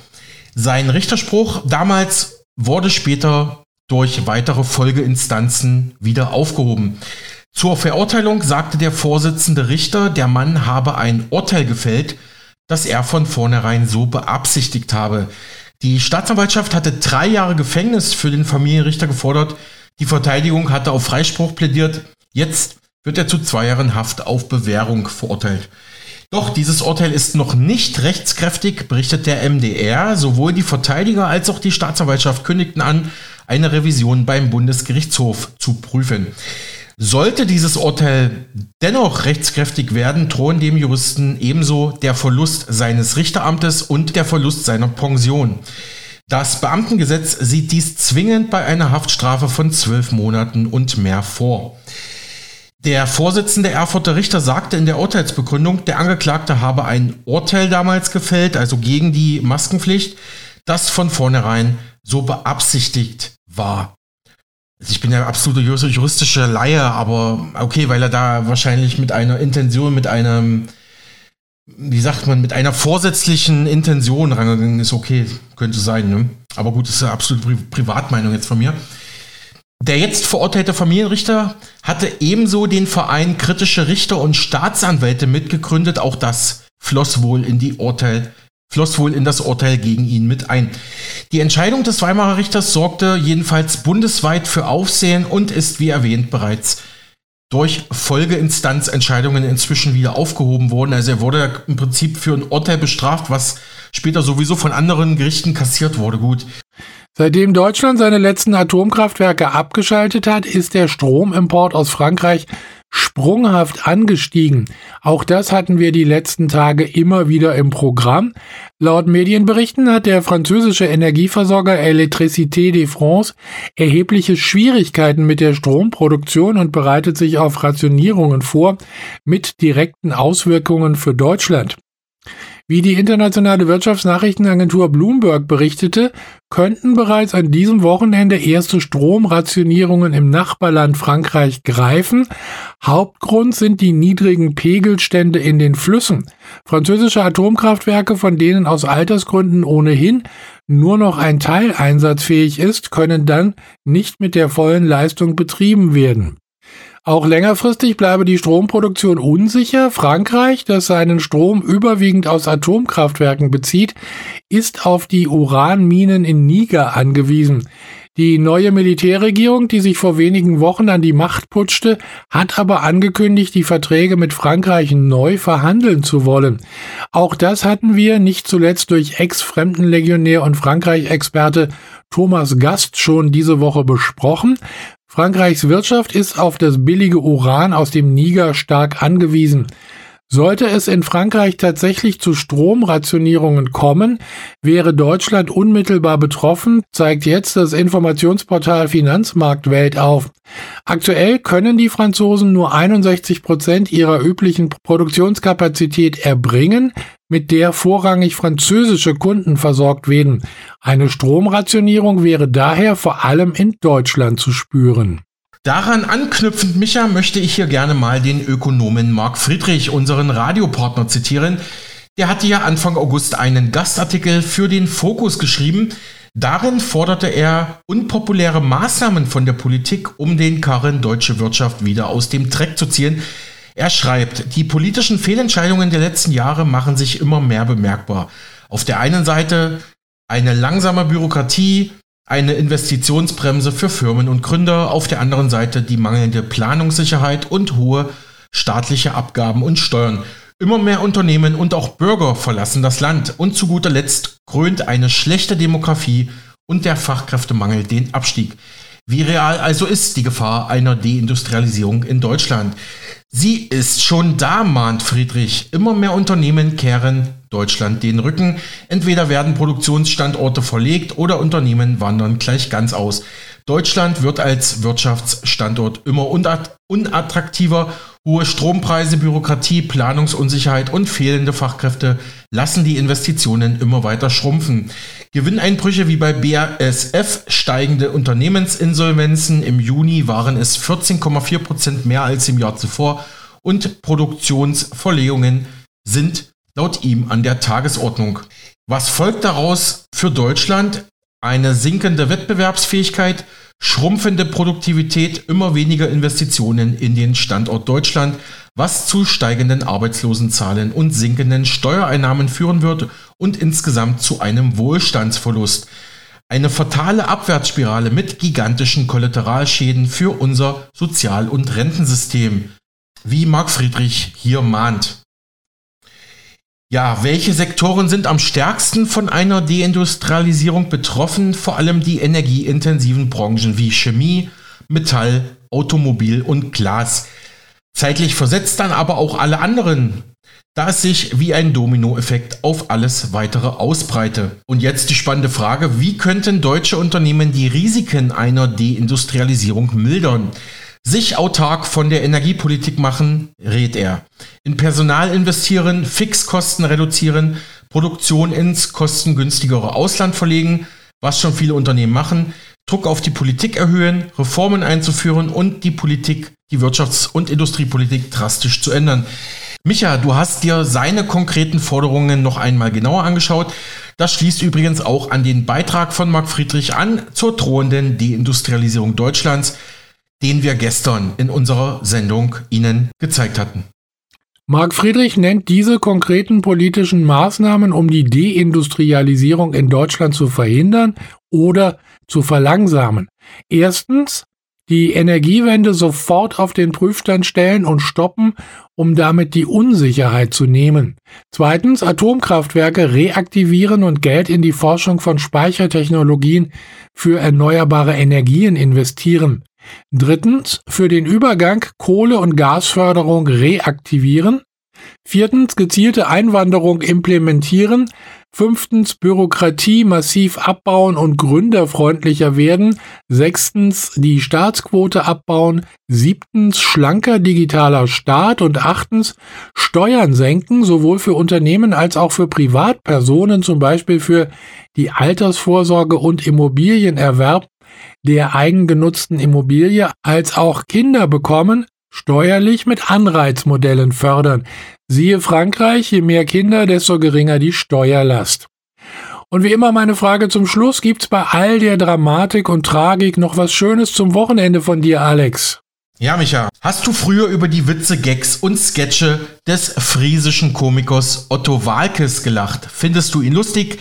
Sein Richterspruch damals wurde später durch weitere Folgeinstanzen wieder aufgehoben. Zur Verurteilung sagte der Vorsitzende Richter, der Mann habe ein Urteil gefällt, das er von vornherein so beabsichtigt habe. Die Staatsanwaltschaft hatte drei Jahre Gefängnis für den Familienrichter gefordert. Die Verteidigung hatte auf Freispruch plädiert. Jetzt wird er zu zwei Jahren Haft auf Bewährung verurteilt. Doch dieses Urteil ist noch nicht rechtskräftig, berichtet der MDR. Sowohl die Verteidiger als auch die Staatsanwaltschaft kündigten an, eine Revision beim Bundesgerichtshof zu prüfen. Sollte dieses Urteil dennoch rechtskräftig werden, drohen dem Juristen ebenso der Verlust seines Richteramtes und der Verlust seiner Pension. Das Beamtengesetz sieht dies zwingend bei einer Haftstrafe von zwölf Monaten und mehr vor. Der Vorsitzende Erfurter Richter sagte in der Urteilsbegründung, der Angeklagte habe ein Urteil damals gefällt, also gegen die Maskenpflicht, das von vornherein so beabsichtigt war. Also ich bin ja absolute juristische Laie, aber okay, weil er da wahrscheinlich mit einer Intention, mit einem, wie sagt man, mit einer vorsätzlichen Intention rangegangen ist, okay, könnte sein, ne? Aber gut, das ist eine absolute Pri Privatmeinung jetzt von mir. Der jetzt verurteilte Familienrichter hatte ebenso den Verein kritische Richter und Staatsanwälte mitgegründet. Auch das floss wohl in die Urteil floss wohl in das Urteil gegen ihn mit ein. Die Entscheidung des Weimarer Richters sorgte jedenfalls bundesweit für Aufsehen und ist, wie erwähnt, bereits durch Folgeinstanzentscheidungen inzwischen wieder aufgehoben worden. Also er wurde im Prinzip für ein Urteil bestraft, was später sowieso von anderen Gerichten kassiert wurde. Gut. Seitdem Deutschland seine letzten Atomkraftwerke abgeschaltet hat, ist der Stromimport aus Frankreich sprunghaft angestiegen. Auch das hatten wir die letzten Tage immer wieder im Programm. Laut Medienberichten hat der französische Energieversorger Electricité de France erhebliche Schwierigkeiten mit der Stromproduktion und bereitet sich auf Rationierungen vor mit direkten Auswirkungen für Deutschland. Wie die internationale Wirtschaftsnachrichtenagentur Bloomberg berichtete, könnten bereits an diesem Wochenende erste Stromrationierungen im Nachbarland Frankreich greifen. Hauptgrund sind die niedrigen Pegelstände in den Flüssen. Französische Atomkraftwerke, von denen aus Altersgründen ohnehin nur noch ein Teil einsatzfähig ist, können dann nicht mit der vollen Leistung betrieben werden. Auch längerfristig bleibe die Stromproduktion unsicher. Frankreich, das seinen Strom überwiegend aus Atomkraftwerken bezieht, ist auf die Uranminen in Niger angewiesen. Die neue Militärregierung, die sich vor wenigen Wochen an die Macht putschte, hat aber angekündigt, die Verträge mit Frankreich neu verhandeln zu wollen. Auch das hatten wir nicht zuletzt durch Ex-Fremdenlegionär und Frankreich-Experte Thomas Gast schon diese Woche besprochen. Frankreichs Wirtschaft ist auf das billige Uran aus dem Niger stark angewiesen. Sollte es in Frankreich tatsächlich zu Stromrationierungen kommen, wäre Deutschland unmittelbar betroffen, zeigt jetzt das Informationsportal Finanzmarktwelt auf. Aktuell können die Franzosen nur 61 Prozent ihrer üblichen Produktionskapazität erbringen, mit der vorrangig französische Kunden versorgt werden. Eine Stromrationierung wäre daher vor allem in Deutschland zu spüren. Daran anknüpfend, Micha, möchte ich hier gerne mal den Ökonomen Marc Friedrich, unseren Radiopartner, zitieren. Der hatte ja Anfang August einen Gastartikel für den Fokus geschrieben. Darin forderte er unpopuläre Maßnahmen von der Politik, um den Karren deutsche Wirtschaft wieder aus dem Dreck zu ziehen. Er schreibt, die politischen Fehlentscheidungen der letzten Jahre machen sich immer mehr bemerkbar. Auf der einen Seite eine langsame Bürokratie, eine Investitionsbremse für Firmen und Gründer, auf der anderen Seite die mangelnde Planungssicherheit und hohe staatliche Abgaben und Steuern. Immer mehr Unternehmen und auch Bürger verlassen das Land und zu guter Letzt krönt eine schlechte Demografie und der Fachkräftemangel den Abstieg. Wie real also ist die Gefahr einer Deindustrialisierung in Deutschland? Sie ist schon da, mahnt Friedrich. Immer mehr Unternehmen kehren Deutschland den Rücken. Entweder werden Produktionsstandorte verlegt oder Unternehmen wandern gleich ganz aus. Deutschland wird als Wirtschaftsstandort immer unattraktiver. Hohe Strompreise, Bürokratie, Planungsunsicherheit und fehlende Fachkräfte lassen die Investitionen immer weiter schrumpfen. Gewinneinbrüche wie bei BASF, steigende Unternehmensinsolvenzen im Juni waren es 14,4 Prozent mehr als im Jahr zuvor und Produktionsverlegungen sind laut ihm an der Tagesordnung. Was folgt daraus für Deutschland? Eine sinkende Wettbewerbsfähigkeit, schrumpfende Produktivität, immer weniger Investitionen in den Standort Deutschland, was zu steigenden Arbeitslosenzahlen und sinkenden Steuereinnahmen führen wird und insgesamt zu einem Wohlstandsverlust. Eine fatale Abwärtsspirale mit gigantischen Kollateralschäden für unser Sozial- und Rentensystem, wie Marc Friedrich hier mahnt. Ja, welche Sektoren sind am stärksten von einer Deindustrialisierung betroffen? Vor allem die energieintensiven Branchen wie Chemie, Metall, Automobil und Glas. Zeitlich versetzt dann aber auch alle anderen, da es sich wie ein Dominoeffekt auf alles weitere ausbreite. Und jetzt die spannende Frage, wie könnten deutsche Unternehmen die Risiken einer Deindustrialisierung mildern? Sich autark von der Energiepolitik machen, rät er. In Personal investieren, Fixkosten reduzieren, Produktion ins kostengünstigere Ausland verlegen, was schon viele Unternehmen machen, Druck auf die Politik erhöhen, Reformen einzuführen und die Politik, die Wirtschafts- und Industriepolitik drastisch zu ändern. Micha, du hast dir seine konkreten Forderungen noch einmal genauer angeschaut. Das schließt übrigens auch an den Beitrag von Marc Friedrich an zur drohenden Deindustrialisierung Deutschlands, den wir gestern in unserer Sendung Ihnen gezeigt hatten. Marc Friedrich nennt diese konkreten politischen Maßnahmen, um die Deindustrialisierung in Deutschland zu verhindern oder zu verlangsamen. Erstens, die Energiewende sofort auf den Prüfstand stellen und stoppen, um damit die Unsicherheit zu nehmen. Zweitens, Atomkraftwerke reaktivieren und Geld in die Forschung von Speichertechnologien für erneuerbare Energien investieren. Drittens, für den Übergang Kohle- und Gasförderung reaktivieren. Viertens, gezielte Einwanderung implementieren. Fünftens, Bürokratie massiv abbauen und gründerfreundlicher werden. Sechstens, die Staatsquote abbauen. Siebtens, schlanker digitaler Staat. Und achtens, Steuern senken, sowohl für Unternehmen als auch für Privatpersonen, zum Beispiel für die Altersvorsorge und Immobilienerwerb der eigengenutzten Immobilie als auch Kinder bekommen, steuerlich mit Anreizmodellen fördern. Siehe Frankreich, je mehr Kinder, desto geringer die Steuerlast. Und wie immer meine Frage zum Schluss, gibt's bei all der Dramatik und Tragik noch was Schönes zum Wochenende von dir, Alex? Ja, Micha, hast du früher über die Witze, Gags und Sketche des friesischen Komikers Otto Walkes gelacht? Findest du ihn lustig?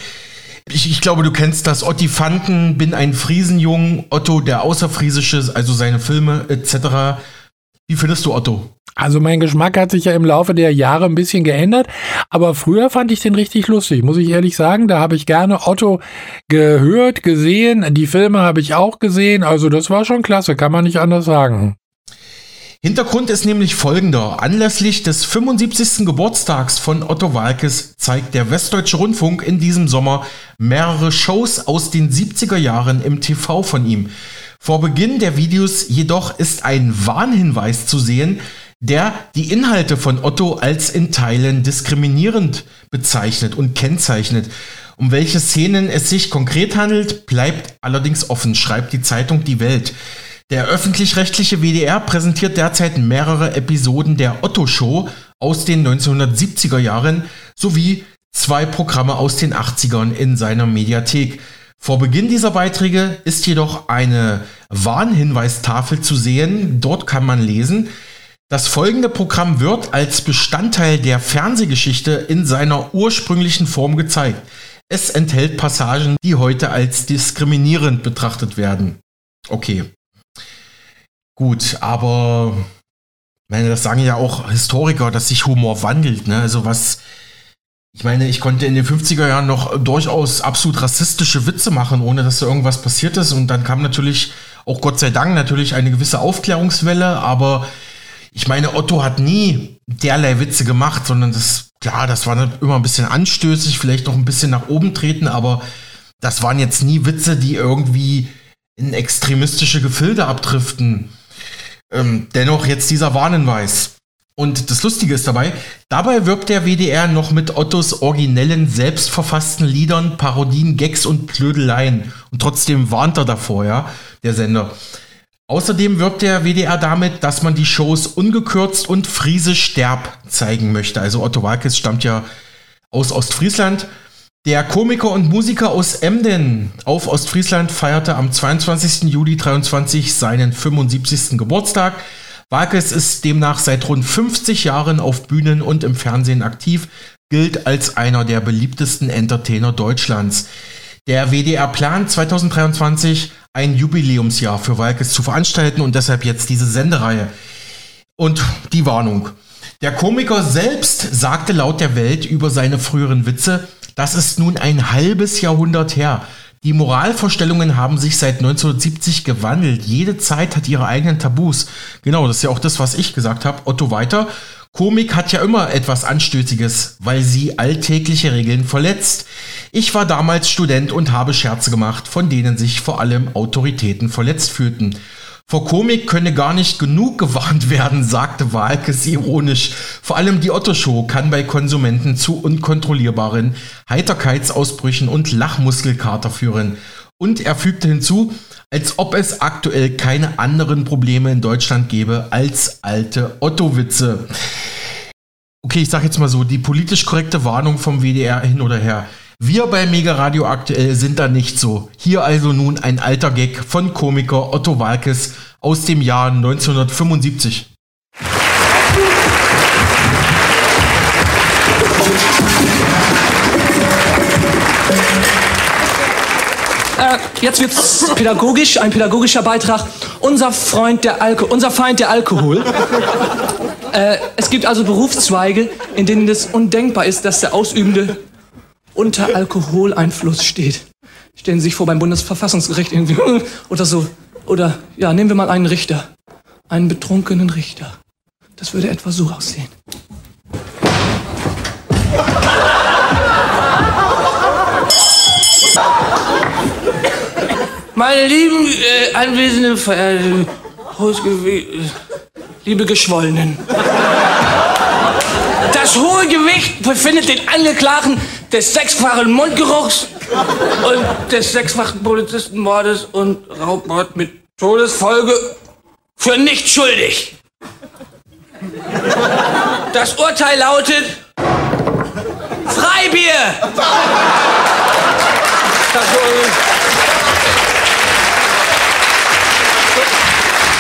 Ich, ich glaube, du kennst das. Otti Fanten, bin ein Friesenjung, Otto der Außerfriesische, also seine Filme etc. Wie findest du Otto? Also mein Geschmack hat sich ja im Laufe der Jahre ein bisschen geändert, aber früher fand ich den richtig lustig, muss ich ehrlich sagen. Da habe ich gerne Otto gehört, gesehen, die Filme habe ich auch gesehen, also das war schon klasse, kann man nicht anders sagen. Hintergrund ist nämlich folgender. Anlässlich des 75. Geburtstags von Otto Walkes zeigt der Westdeutsche Rundfunk in diesem Sommer mehrere Shows aus den 70er Jahren im TV von ihm. Vor Beginn der Videos jedoch ist ein Warnhinweis zu sehen, der die Inhalte von Otto als in Teilen diskriminierend bezeichnet und kennzeichnet. Um welche Szenen es sich konkret handelt, bleibt allerdings offen, schreibt die Zeitung Die Welt. Der öffentlich-rechtliche WDR präsentiert derzeit mehrere Episoden der Otto Show aus den 1970er Jahren sowie zwei Programme aus den 80ern in seiner Mediathek. Vor Beginn dieser Beiträge ist jedoch eine Warnhinweistafel zu sehen. Dort kann man lesen, das folgende Programm wird als Bestandteil der Fernsehgeschichte in seiner ursprünglichen Form gezeigt. Es enthält Passagen, die heute als diskriminierend betrachtet werden. Okay. Gut, aber meine, das sagen ja auch Historiker, dass sich Humor wandelt. Ne? Also was, ich meine, ich konnte in den 50er Jahren noch durchaus absolut rassistische Witze machen, ohne dass da irgendwas passiert ist. Und dann kam natürlich, auch Gott sei Dank, natürlich eine gewisse Aufklärungswelle. Aber ich meine, Otto hat nie derlei Witze gemacht, sondern das, klar, das war immer ein bisschen anstößig, vielleicht noch ein bisschen nach oben treten, aber das waren jetzt nie Witze, die irgendwie in extremistische Gefilde abdriften. Ähm, dennoch jetzt dieser Warnhinweis. Und das Lustige ist dabei, dabei wirbt der WDR noch mit Ottos originellen, selbstverfassten Liedern, Parodien, Gags und Blödeleien. Und trotzdem warnt er davor, ja, der Sender. Außerdem wirbt der WDR damit, dass man die Shows ungekürzt und friesisch sterb zeigen möchte. Also Otto Walkes stammt ja aus Ostfriesland der Komiker und Musiker aus Emden auf Ostfriesland feierte am 22. Juli 23 seinen 75. Geburtstag. Walkes ist demnach seit rund 50 Jahren auf Bühnen und im Fernsehen aktiv, gilt als einer der beliebtesten Entertainer Deutschlands. Der WDR plant 2023 ein Jubiläumsjahr für Walkes zu veranstalten und deshalb jetzt diese Sendereihe. Und die Warnung. Der Komiker selbst sagte laut der Welt über seine früheren Witze, das ist nun ein halbes Jahrhundert her. Die Moralvorstellungen haben sich seit 1970 gewandelt. Jede Zeit hat ihre eigenen Tabus. Genau, das ist ja auch das, was ich gesagt habe. Otto weiter. Komik hat ja immer etwas Anstößiges, weil sie alltägliche Regeln verletzt. Ich war damals Student und habe Scherze gemacht, von denen sich vor allem Autoritäten verletzt fühlten. Vor Komik könne gar nicht genug gewarnt werden, sagte Walkes ironisch. Vor allem die Otto-Show kann bei Konsumenten zu unkontrollierbaren Heiterkeitsausbrüchen und Lachmuskelkater führen. Und er fügte hinzu, als ob es aktuell keine anderen Probleme in Deutschland gäbe als alte Otto-Witze. Okay, ich sage jetzt mal so, die politisch korrekte Warnung vom WDR hin oder her. Wir bei Mega Radio aktuell sind da nicht so. Hier also nun ein alter Gag von Komiker Otto Walkes aus dem Jahr 1975. Äh, jetzt wird's pädagogisch, ein pädagogischer Beitrag. Unser Freund der Alko unser Feind der Alkohol. Äh, es gibt also Berufszweige, in denen es undenkbar ist, dass der Ausübende unter Alkoholeinfluss steht. Stellen Sie sich vor beim Bundesverfassungsgericht irgendwie oder so. Oder ja, nehmen wir mal einen Richter. Einen betrunkenen Richter. Das würde etwa so aussehen. Meine lieben äh, anwesenden verehrten liebe Geschwollenen. Das hohe Gewicht befindet den Angeklagten des sechsfachen Mundgeruchs und des sechsfachen Polizistenmordes und Raubmord mit Todesfolge für nicht schuldig. Das Urteil lautet Freibier!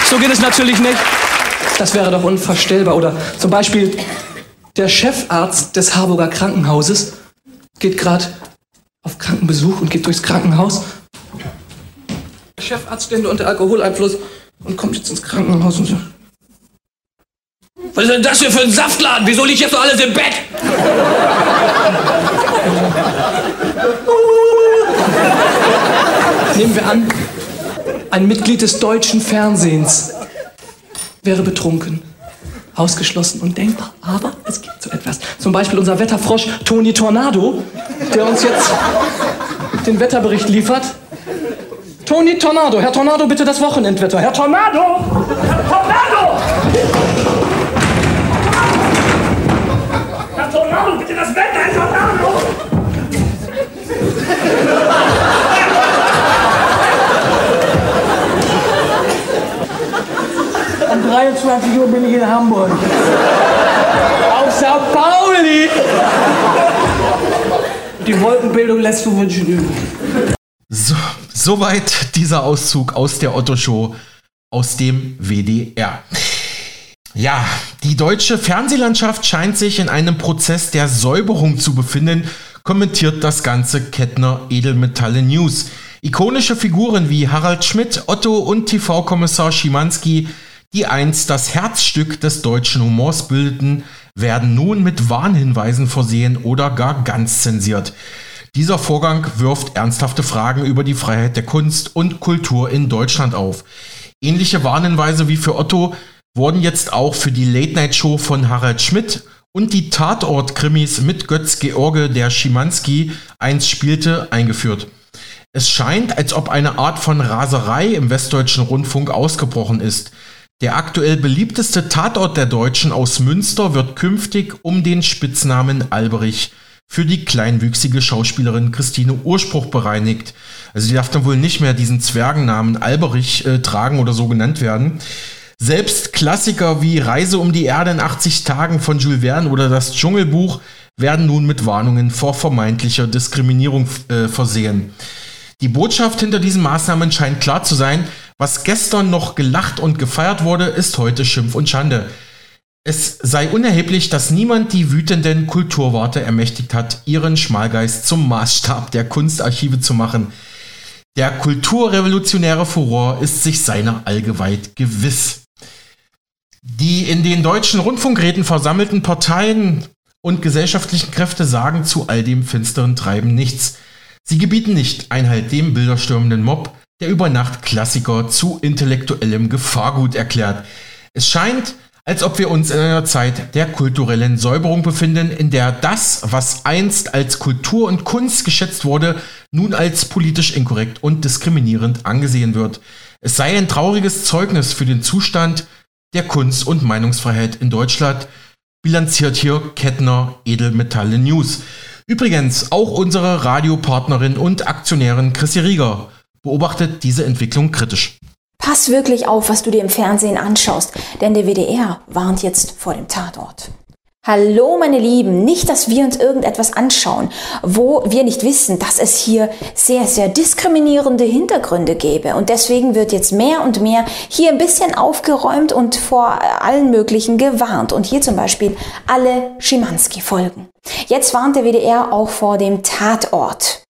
So geht es natürlich nicht. Das wäre doch unvorstellbar. Oder zum Beispiel der Chefarzt des Harburger Krankenhauses geht gerade auf Krankenbesuch und geht durchs Krankenhaus. Der Chefarzt steht unter Alkoholeinfluss und kommt jetzt ins Krankenhaus und so. Was ist denn das hier für ein Saftladen? Wieso liegt jetzt so alles im Bett? Nehmen wir an, ein Mitglied des deutschen Fernsehens wäre betrunken ausgeschlossen und denkbar. Aber es gibt so etwas. Zum Beispiel unser Wetterfrosch Toni Tornado, der uns jetzt den Wetterbericht liefert. Toni Tornado, Herr Tornado, bitte das Wochenendwetter. Herr Tornado! Herr Tornado! Herr Tornado, 23 Uhr bin ich in Hamburg. Auf Sao Pauli! Die Wolkenbildung lässt zu wünschen übrig. So, soweit dieser Auszug aus der Otto-Show aus dem WDR. Ja, die deutsche Fernsehlandschaft scheint sich in einem Prozess der Säuberung zu befinden, kommentiert das ganze Kettner Edelmetalle News. Ikonische Figuren wie Harald Schmidt, Otto und TV-Kommissar Schimanski die einst das Herzstück des deutschen Humors bildeten, werden nun mit Warnhinweisen versehen oder gar ganz zensiert. Dieser Vorgang wirft ernsthafte Fragen über die Freiheit der Kunst und Kultur in Deutschland auf. Ähnliche Warnhinweise wie für Otto wurden jetzt auch für die Late-Night-Show von Harald Schmidt und die Tatort-Krimis mit Götz George, der Schimanski einst spielte, eingeführt. Es scheint, als ob eine Art von Raserei im westdeutschen Rundfunk ausgebrochen ist. Der aktuell beliebteste Tatort der Deutschen aus Münster wird künftig um den Spitznamen Alberich für die kleinwüchsige Schauspielerin Christine Urspruch bereinigt. Also die darf dann wohl nicht mehr diesen Zwergennamen Alberich äh, tragen oder so genannt werden. Selbst Klassiker wie Reise um die Erde in 80 Tagen von Jules Verne oder das Dschungelbuch werden nun mit Warnungen vor vermeintlicher Diskriminierung äh, versehen. Die Botschaft hinter diesen Maßnahmen scheint klar zu sein, was gestern noch gelacht und gefeiert wurde, ist heute Schimpf und Schande. Es sei unerheblich, dass niemand die wütenden Kulturwarte ermächtigt hat, ihren Schmalgeist zum Maßstab der Kunstarchive zu machen. Der kulturrevolutionäre Furor ist sich seiner allgeweiht gewiss. Die in den deutschen Rundfunkräten versammelten Parteien und gesellschaftlichen Kräfte sagen zu all dem finsteren Treiben nichts. Sie gebieten nicht Einhalt dem bilderstürmenden Mob, der über Nacht Klassiker zu intellektuellem Gefahrgut erklärt. Es scheint, als ob wir uns in einer Zeit der kulturellen Säuberung befinden, in der das, was einst als Kultur und Kunst geschätzt wurde, nun als politisch inkorrekt und diskriminierend angesehen wird. Es sei ein trauriges Zeugnis für den Zustand der Kunst- und Meinungsfreiheit in Deutschland, bilanziert hier Kettner Edelmetalle News. Übrigens, auch unsere Radiopartnerin und Aktionärin Chrissy Rieger beobachtet diese Entwicklung kritisch. Pass wirklich auf, was du dir im Fernsehen anschaust, denn der WDR warnt jetzt vor dem Tatort. Hallo meine Lieben, nicht, dass wir uns irgendetwas anschauen, wo wir nicht wissen, dass es hier sehr, sehr diskriminierende Hintergründe gäbe. Und deswegen wird jetzt mehr und mehr hier ein bisschen aufgeräumt und vor allen möglichen gewarnt. Und hier zum Beispiel alle Schimanski-Folgen. Jetzt warnt der WDR auch vor dem Tatort.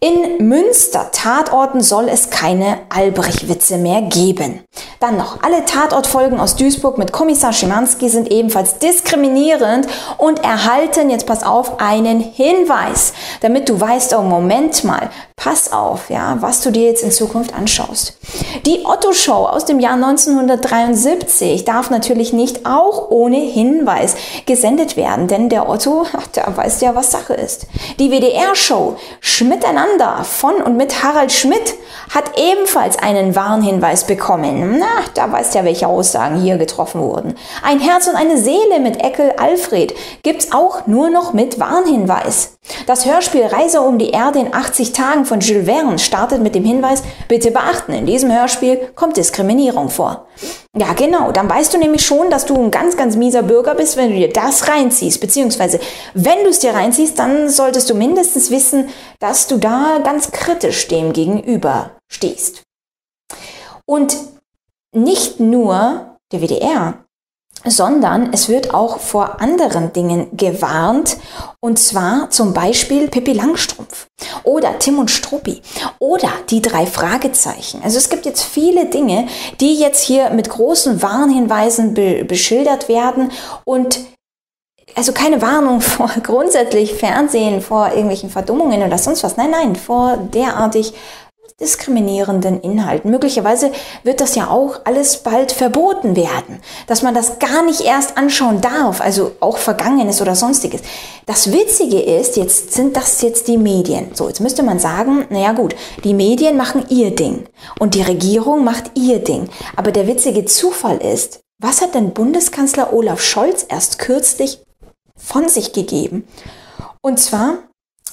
In Münster Tatorten soll es keine Albrecht-Witze mehr geben. Dann noch, alle Tatortfolgen aus Duisburg mit Kommissar Schimanski sind ebenfalls diskriminierend und erhalten, jetzt pass auf, einen Hinweis, damit du weißt, oh Moment mal, pass auf, ja, was du dir jetzt in Zukunft anschaust. Die Otto-Show aus dem Jahr 1973 darf natürlich nicht auch ohne Hinweis gesendet werden, denn der Otto, der weiß ja, was Sache ist. Die WDR-Show Schmiteinander von und mit Harald Schmidt hat ebenfalls einen Warnhinweis bekommen. Na, da weißt ja, welche Aussagen hier getroffen wurden. Ein Herz und eine Seele mit Eckel Alfred gibt's auch nur noch mit Warnhinweis. Das Hörspiel Reise um die Erde in 80 Tagen von Jules Verne startet mit dem Hinweis, bitte beachten, in diesem Hörspiel kommt Diskriminierung vor. Ja, genau, dann weißt du nämlich schon, dass du ein ganz, ganz mieser Bürger bist, wenn du dir das reinziehst. Beziehungsweise, wenn du es dir reinziehst, dann solltest du mindestens wissen, dass du da ganz kritisch dem gegenüber stehst. Und nicht nur der WDR, sondern es wird auch vor anderen Dingen gewarnt, und zwar zum Beispiel Pippi Langstrumpf oder Tim und Struppi oder die drei Fragezeichen. Also es gibt jetzt viele Dinge, die jetzt hier mit großen Warnhinweisen be beschildert werden und also keine Warnung vor grundsätzlich Fernsehen, vor irgendwelchen Verdummungen oder sonst was. Nein, nein, vor derartig diskriminierenden Inhalten. Möglicherweise wird das ja auch alles bald verboten werden, dass man das gar nicht erst anschauen darf, also auch Vergangenes oder sonstiges. Das Witzige ist, jetzt sind das jetzt die Medien. So, jetzt müsste man sagen, naja gut, die Medien machen ihr Ding und die Regierung macht ihr Ding. Aber der witzige Zufall ist, was hat denn Bundeskanzler Olaf Scholz erst kürzlich von sich gegeben? Und zwar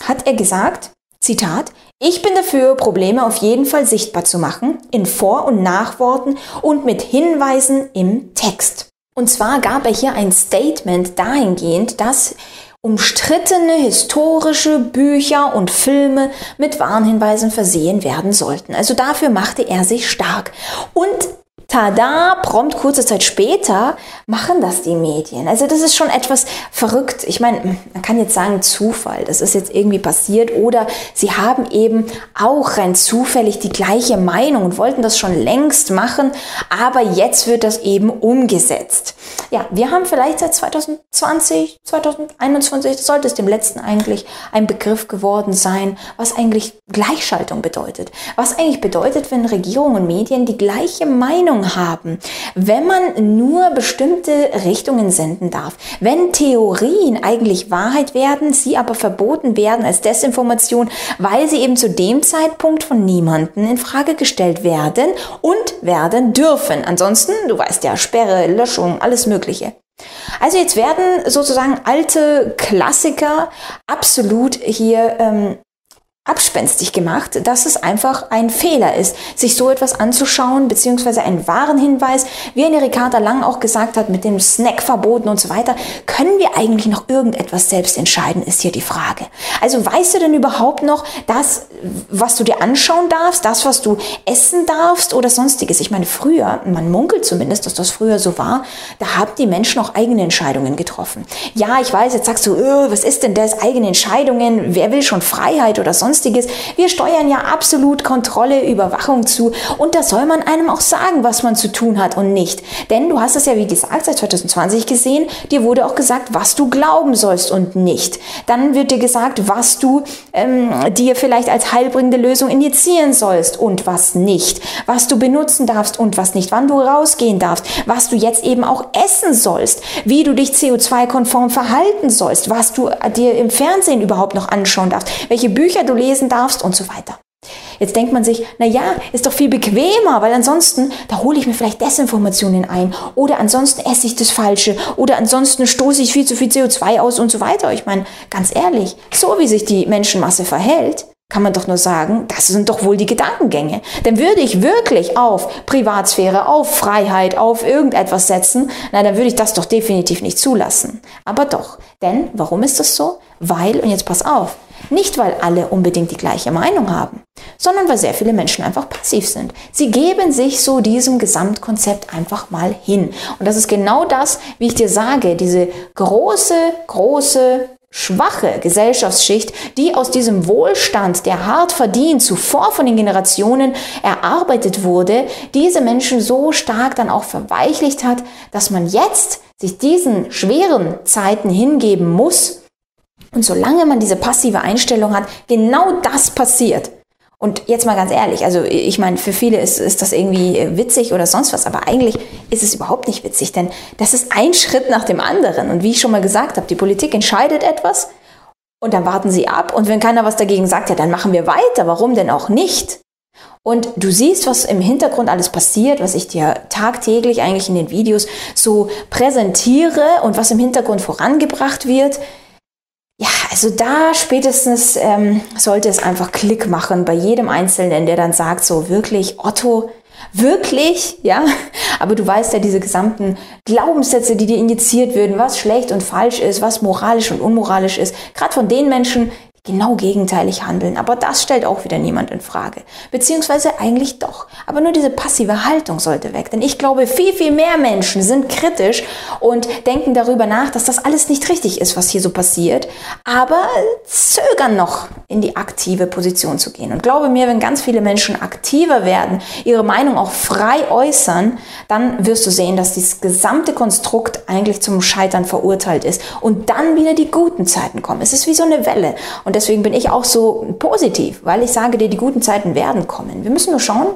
hat er gesagt, Zitat, ich bin dafür, Probleme auf jeden Fall sichtbar zu machen, in Vor- und Nachworten und mit Hinweisen im Text. Und zwar gab er hier ein Statement dahingehend, dass umstrittene historische Bücher und Filme mit Warnhinweisen versehen werden sollten. Also dafür machte er sich stark. Und tada, prompt kurze Zeit später machen das die Medien. Also das ist schon etwas verrückt. Ich meine, man kann jetzt sagen Zufall, das ist jetzt irgendwie passiert oder sie haben eben auch rein zufällig die gleiche Meinung und wollten das schon längst machen, aber jetzt wird das eben umgesetzt. Ja, wir haben vielleicht seit 2020, 2021, sollte es dem letzten eigentlich ein Begriff geworden sein, was eigentlich Gleichschaltung bedeutet. Was eigentlich bedeutet, wenn Regierung und Medien die gleiche Meinung Meinung haben, wenn man nur bestimmte Richtungen senden darf, wenn Theorien eigentlich Wahrheit werden, sie aber verboten werden als Desinformation, weil sie eben zu dem Zeitpunkt von niemanden in Frage gestellt werden und werden dürfen. Ansonsten, du weißt ja, Sperre, Löschung, alles Mögliche. Also jetzt werden sozusagen alte Klassiker absolut hier ähm, abspenstig gemacht, dass es einfach ein Fehler ist, sich so etwas anzuschauen, beziehungsweise einen wahren Hinweis, wie eine Ricarda Lang auch gesagt hat, mit dem Snackverboten und so weiter. Können wir eigentlich noch irgendetwas selbst entscheiden, ist hier die Frage. Also weißt du denn überhaupt noch, dass was du dir anschauen darfst, das, was du essen darfst oder sonstiges. Ich meine, früher, man munkelt zumindest, dass das früher so war, da haben die Menschen auch eigene Entscheidungen getroffen. Ja, ich weiß, jetzt sagst du, öh, was ist denn das, eigene Entscheidungen, wer will schon Freiheit oder sonstiges. Wir steuern ja absolut Kontrolle, Überwachung zu und da soll man einem auch sagen, was man zu tun hat und nicht. Denn du hast es ja, wie gesagt, seit 2020 gesehen, dir wurde auch gesagt, was du glauben sollst und nicht. Dann wird dir gesagt, was du ähm, dir vielleicht als heilbringende Lösung injizieren sollst und was nicht. Was du benutzen darfst und was nicht. Wann du rausgehen darfst. Was du jetzt eben auch essen sollst. Wie du dich CO2-konform verhalten sollst. Was du dir im Fernsehen überhaupt noch anschauen darfst. Welche Bücher du lesen darfst und so weiter. Jetzt denkt man sich, na ja, ist doch viel bequemer, weil ansonsten, da hole ich mir vielleicht Desinformationen ein oder ansonsten esse ich das Falsche oder ansonsten stoße ich viel zu viel CO2 aus und so weiter. Ich meine, ganz ehrlich, so wie sich die Menschenmasse verhält, kann man doch nur sagen, das sind doch wohl die Gedankengänge. Denn würde ich wirklich auf Privatsphäre, auf Freiheit, auf irgendetwas setzen, na, dann würde ich das doch definitiv nicht zulassen. Aber doch. Denn, warum ist das so? Weil, und jetzt pass auf, nicht, weil alle unbedingt die gleiche Meinung haben, sondern weil sehr viele Menschen einfach passiv sind. Sie geben sich so diesem Gesamtkonzept einfach mal hin. Und das ist genau das, wie ich dir sage, diese große, große schwache Gesellschaftsschicht, die aus diesem Wohlstand, der hart verdient, zuvor von den Generationen erarbeitet wurde, diese Menschen so stark dann auch verweichlicht hat, dass man jetzt sich diesen schweren Zeiten hingeben muss und solange man diese passive Einstellung hat, genau das passiert. Und jetzt mal ganz ehrlich, also ich meine, für viele ist, ist das irgendwie witzig oder sonst was, aber eigentlich ist es überhaupt nicht witzig, denn das ist ein Schritt nach dem anderen. Und wie ich schon mal gesagt habe, die Politik entscheidet etwas und dann warten sie ab und wenn keiner was dagegen sagt, ja, dann machen wir weiter. Warum denn auch nicht? Und du siehst, was im Hintergrund alles passiert, was ich dir tagtäglich eigentlich in den Videos so präsentiere und was im Hintergrund vorangebracht wird. Ja, also da spätestens ähm, sollte es einfach Klick machen bei jedem Einzelnen, der dann sagt, so wirklich, Otto, wirklich, ja, aber du weißt ja diese gesamten Glaubenssätze, die dir injiziert würden, was schlecht und falsch ist, was moralisch und unmoralisch ist, gerade von den Menschen, genau gegenteilig handeln. Aber das stellt auch wieder niemand in Frage. Beziehungsweise eigentlich doch. Aber nur diese passive Haltung sollte weg. Denn ich glaube, viel, viel mehr Menschen sind kritisch und denken darüber nach, dass das alles nicht richtig ist, was hier so passiert. Aber zögern noch in die aktive Position zu gehen. Und glaube mir, wenn ganz viele Menschen aktiver werden, ihre Meinung auch frei äußern, dann wirst du sehen, dass dieses gesamte Konstrukt eigentlich zum Scheitern verurteilt ist. Und dann wieder die guten Zeiten kommen. Es ist wie so eine Welle. Und deswegen bin ich auch so positiv, weil ich sage dir, die guten Zeiten werden kommen. Wir müssen nur schauen,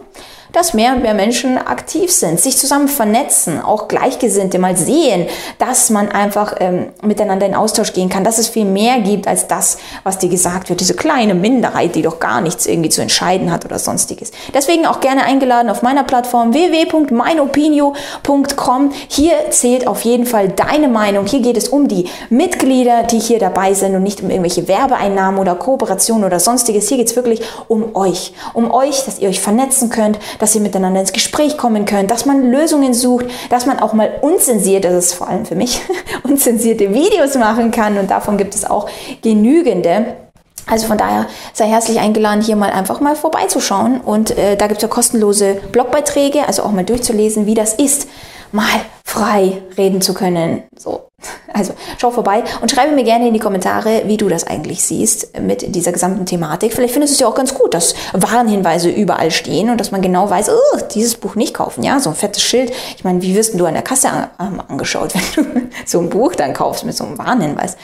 dass mehr und mehr Menschen aktiv sind, sich zusammen vernetzen, auch Gleichgesinnte mal sehen, dass man einfach ähm, miteinander in Austausch gehen kann, dass es viel mehr gibt als das, was dir gesagt wird, diese kleine Minderheit, die doch gar nichts irgendwie zu entscheiden hat oder sonstiges. Deswegen auch gerne eingeladen auf meiner Plattform www.meinopinio.com. Hier zählt auf jeden Fall deine Meinung. Hier geht es um die Mitglieder, die hier dabei sind und nicht um irgendwelche Werbeeinnahmen oder Kooperationen oder sonstiges. Hier geht es wirklich um euch, um euch, dass ihr euch vernetzen könnt, dass ihr miteinander ins Gespräch kommen könnt, dass man Lösungen sucht, dass man auch mal unzensiert, das ist vor allem für mich, unzensierte Videos machen kann und davon gibt es auch genügende. Also von daher sei herzlich eingeladen, hier mal einfach mal vorbeizuschauen. Und äh, da gibt es ja kostenlose Blogbeiträge, also auch mal durchzulesen, wie das ist, mal frei reden zu können. So. Also schau vorbei und schreibe mir gerne in die Kommentare, wie du das eigentlich siehst mit dieser gesamten Thematik. Vielleicht findest du es ja auch ganz gut, dass Warnhinweise überall stehen und dass man genau weiß, oh, dieses Buch nicht kaufen. Ja, so ein fettes Schild. Ich meine, wie wirst du an der Kasse an, angeschaut, wenn du so ein Buch dann kaufst mit so einem Warnhinweis?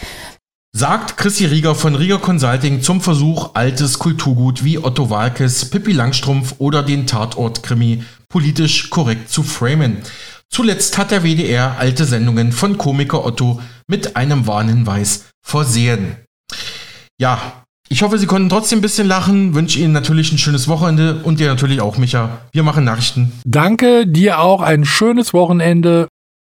Sagt Chrissy Rieger von Rieger Consulting zum Versuch, altes Kulturgut wie Otto Walkes, Pippi Langstrumpf oder den Tatort-Krimi politisch korrekt zu framen. Zuletzt hat der WDR alte Sendungen von Komiker Otto mit einem Warnhinweis versehen. Ja, ich hoffe, Sie konnten trotzdem ein bisschen lachen. Wünsche Ihnen natürlich ein schönes Wochenende und dir natürlich auch, Micha. Wir machen Nachrichten. Danke, dir auch ein schönes Wochenende.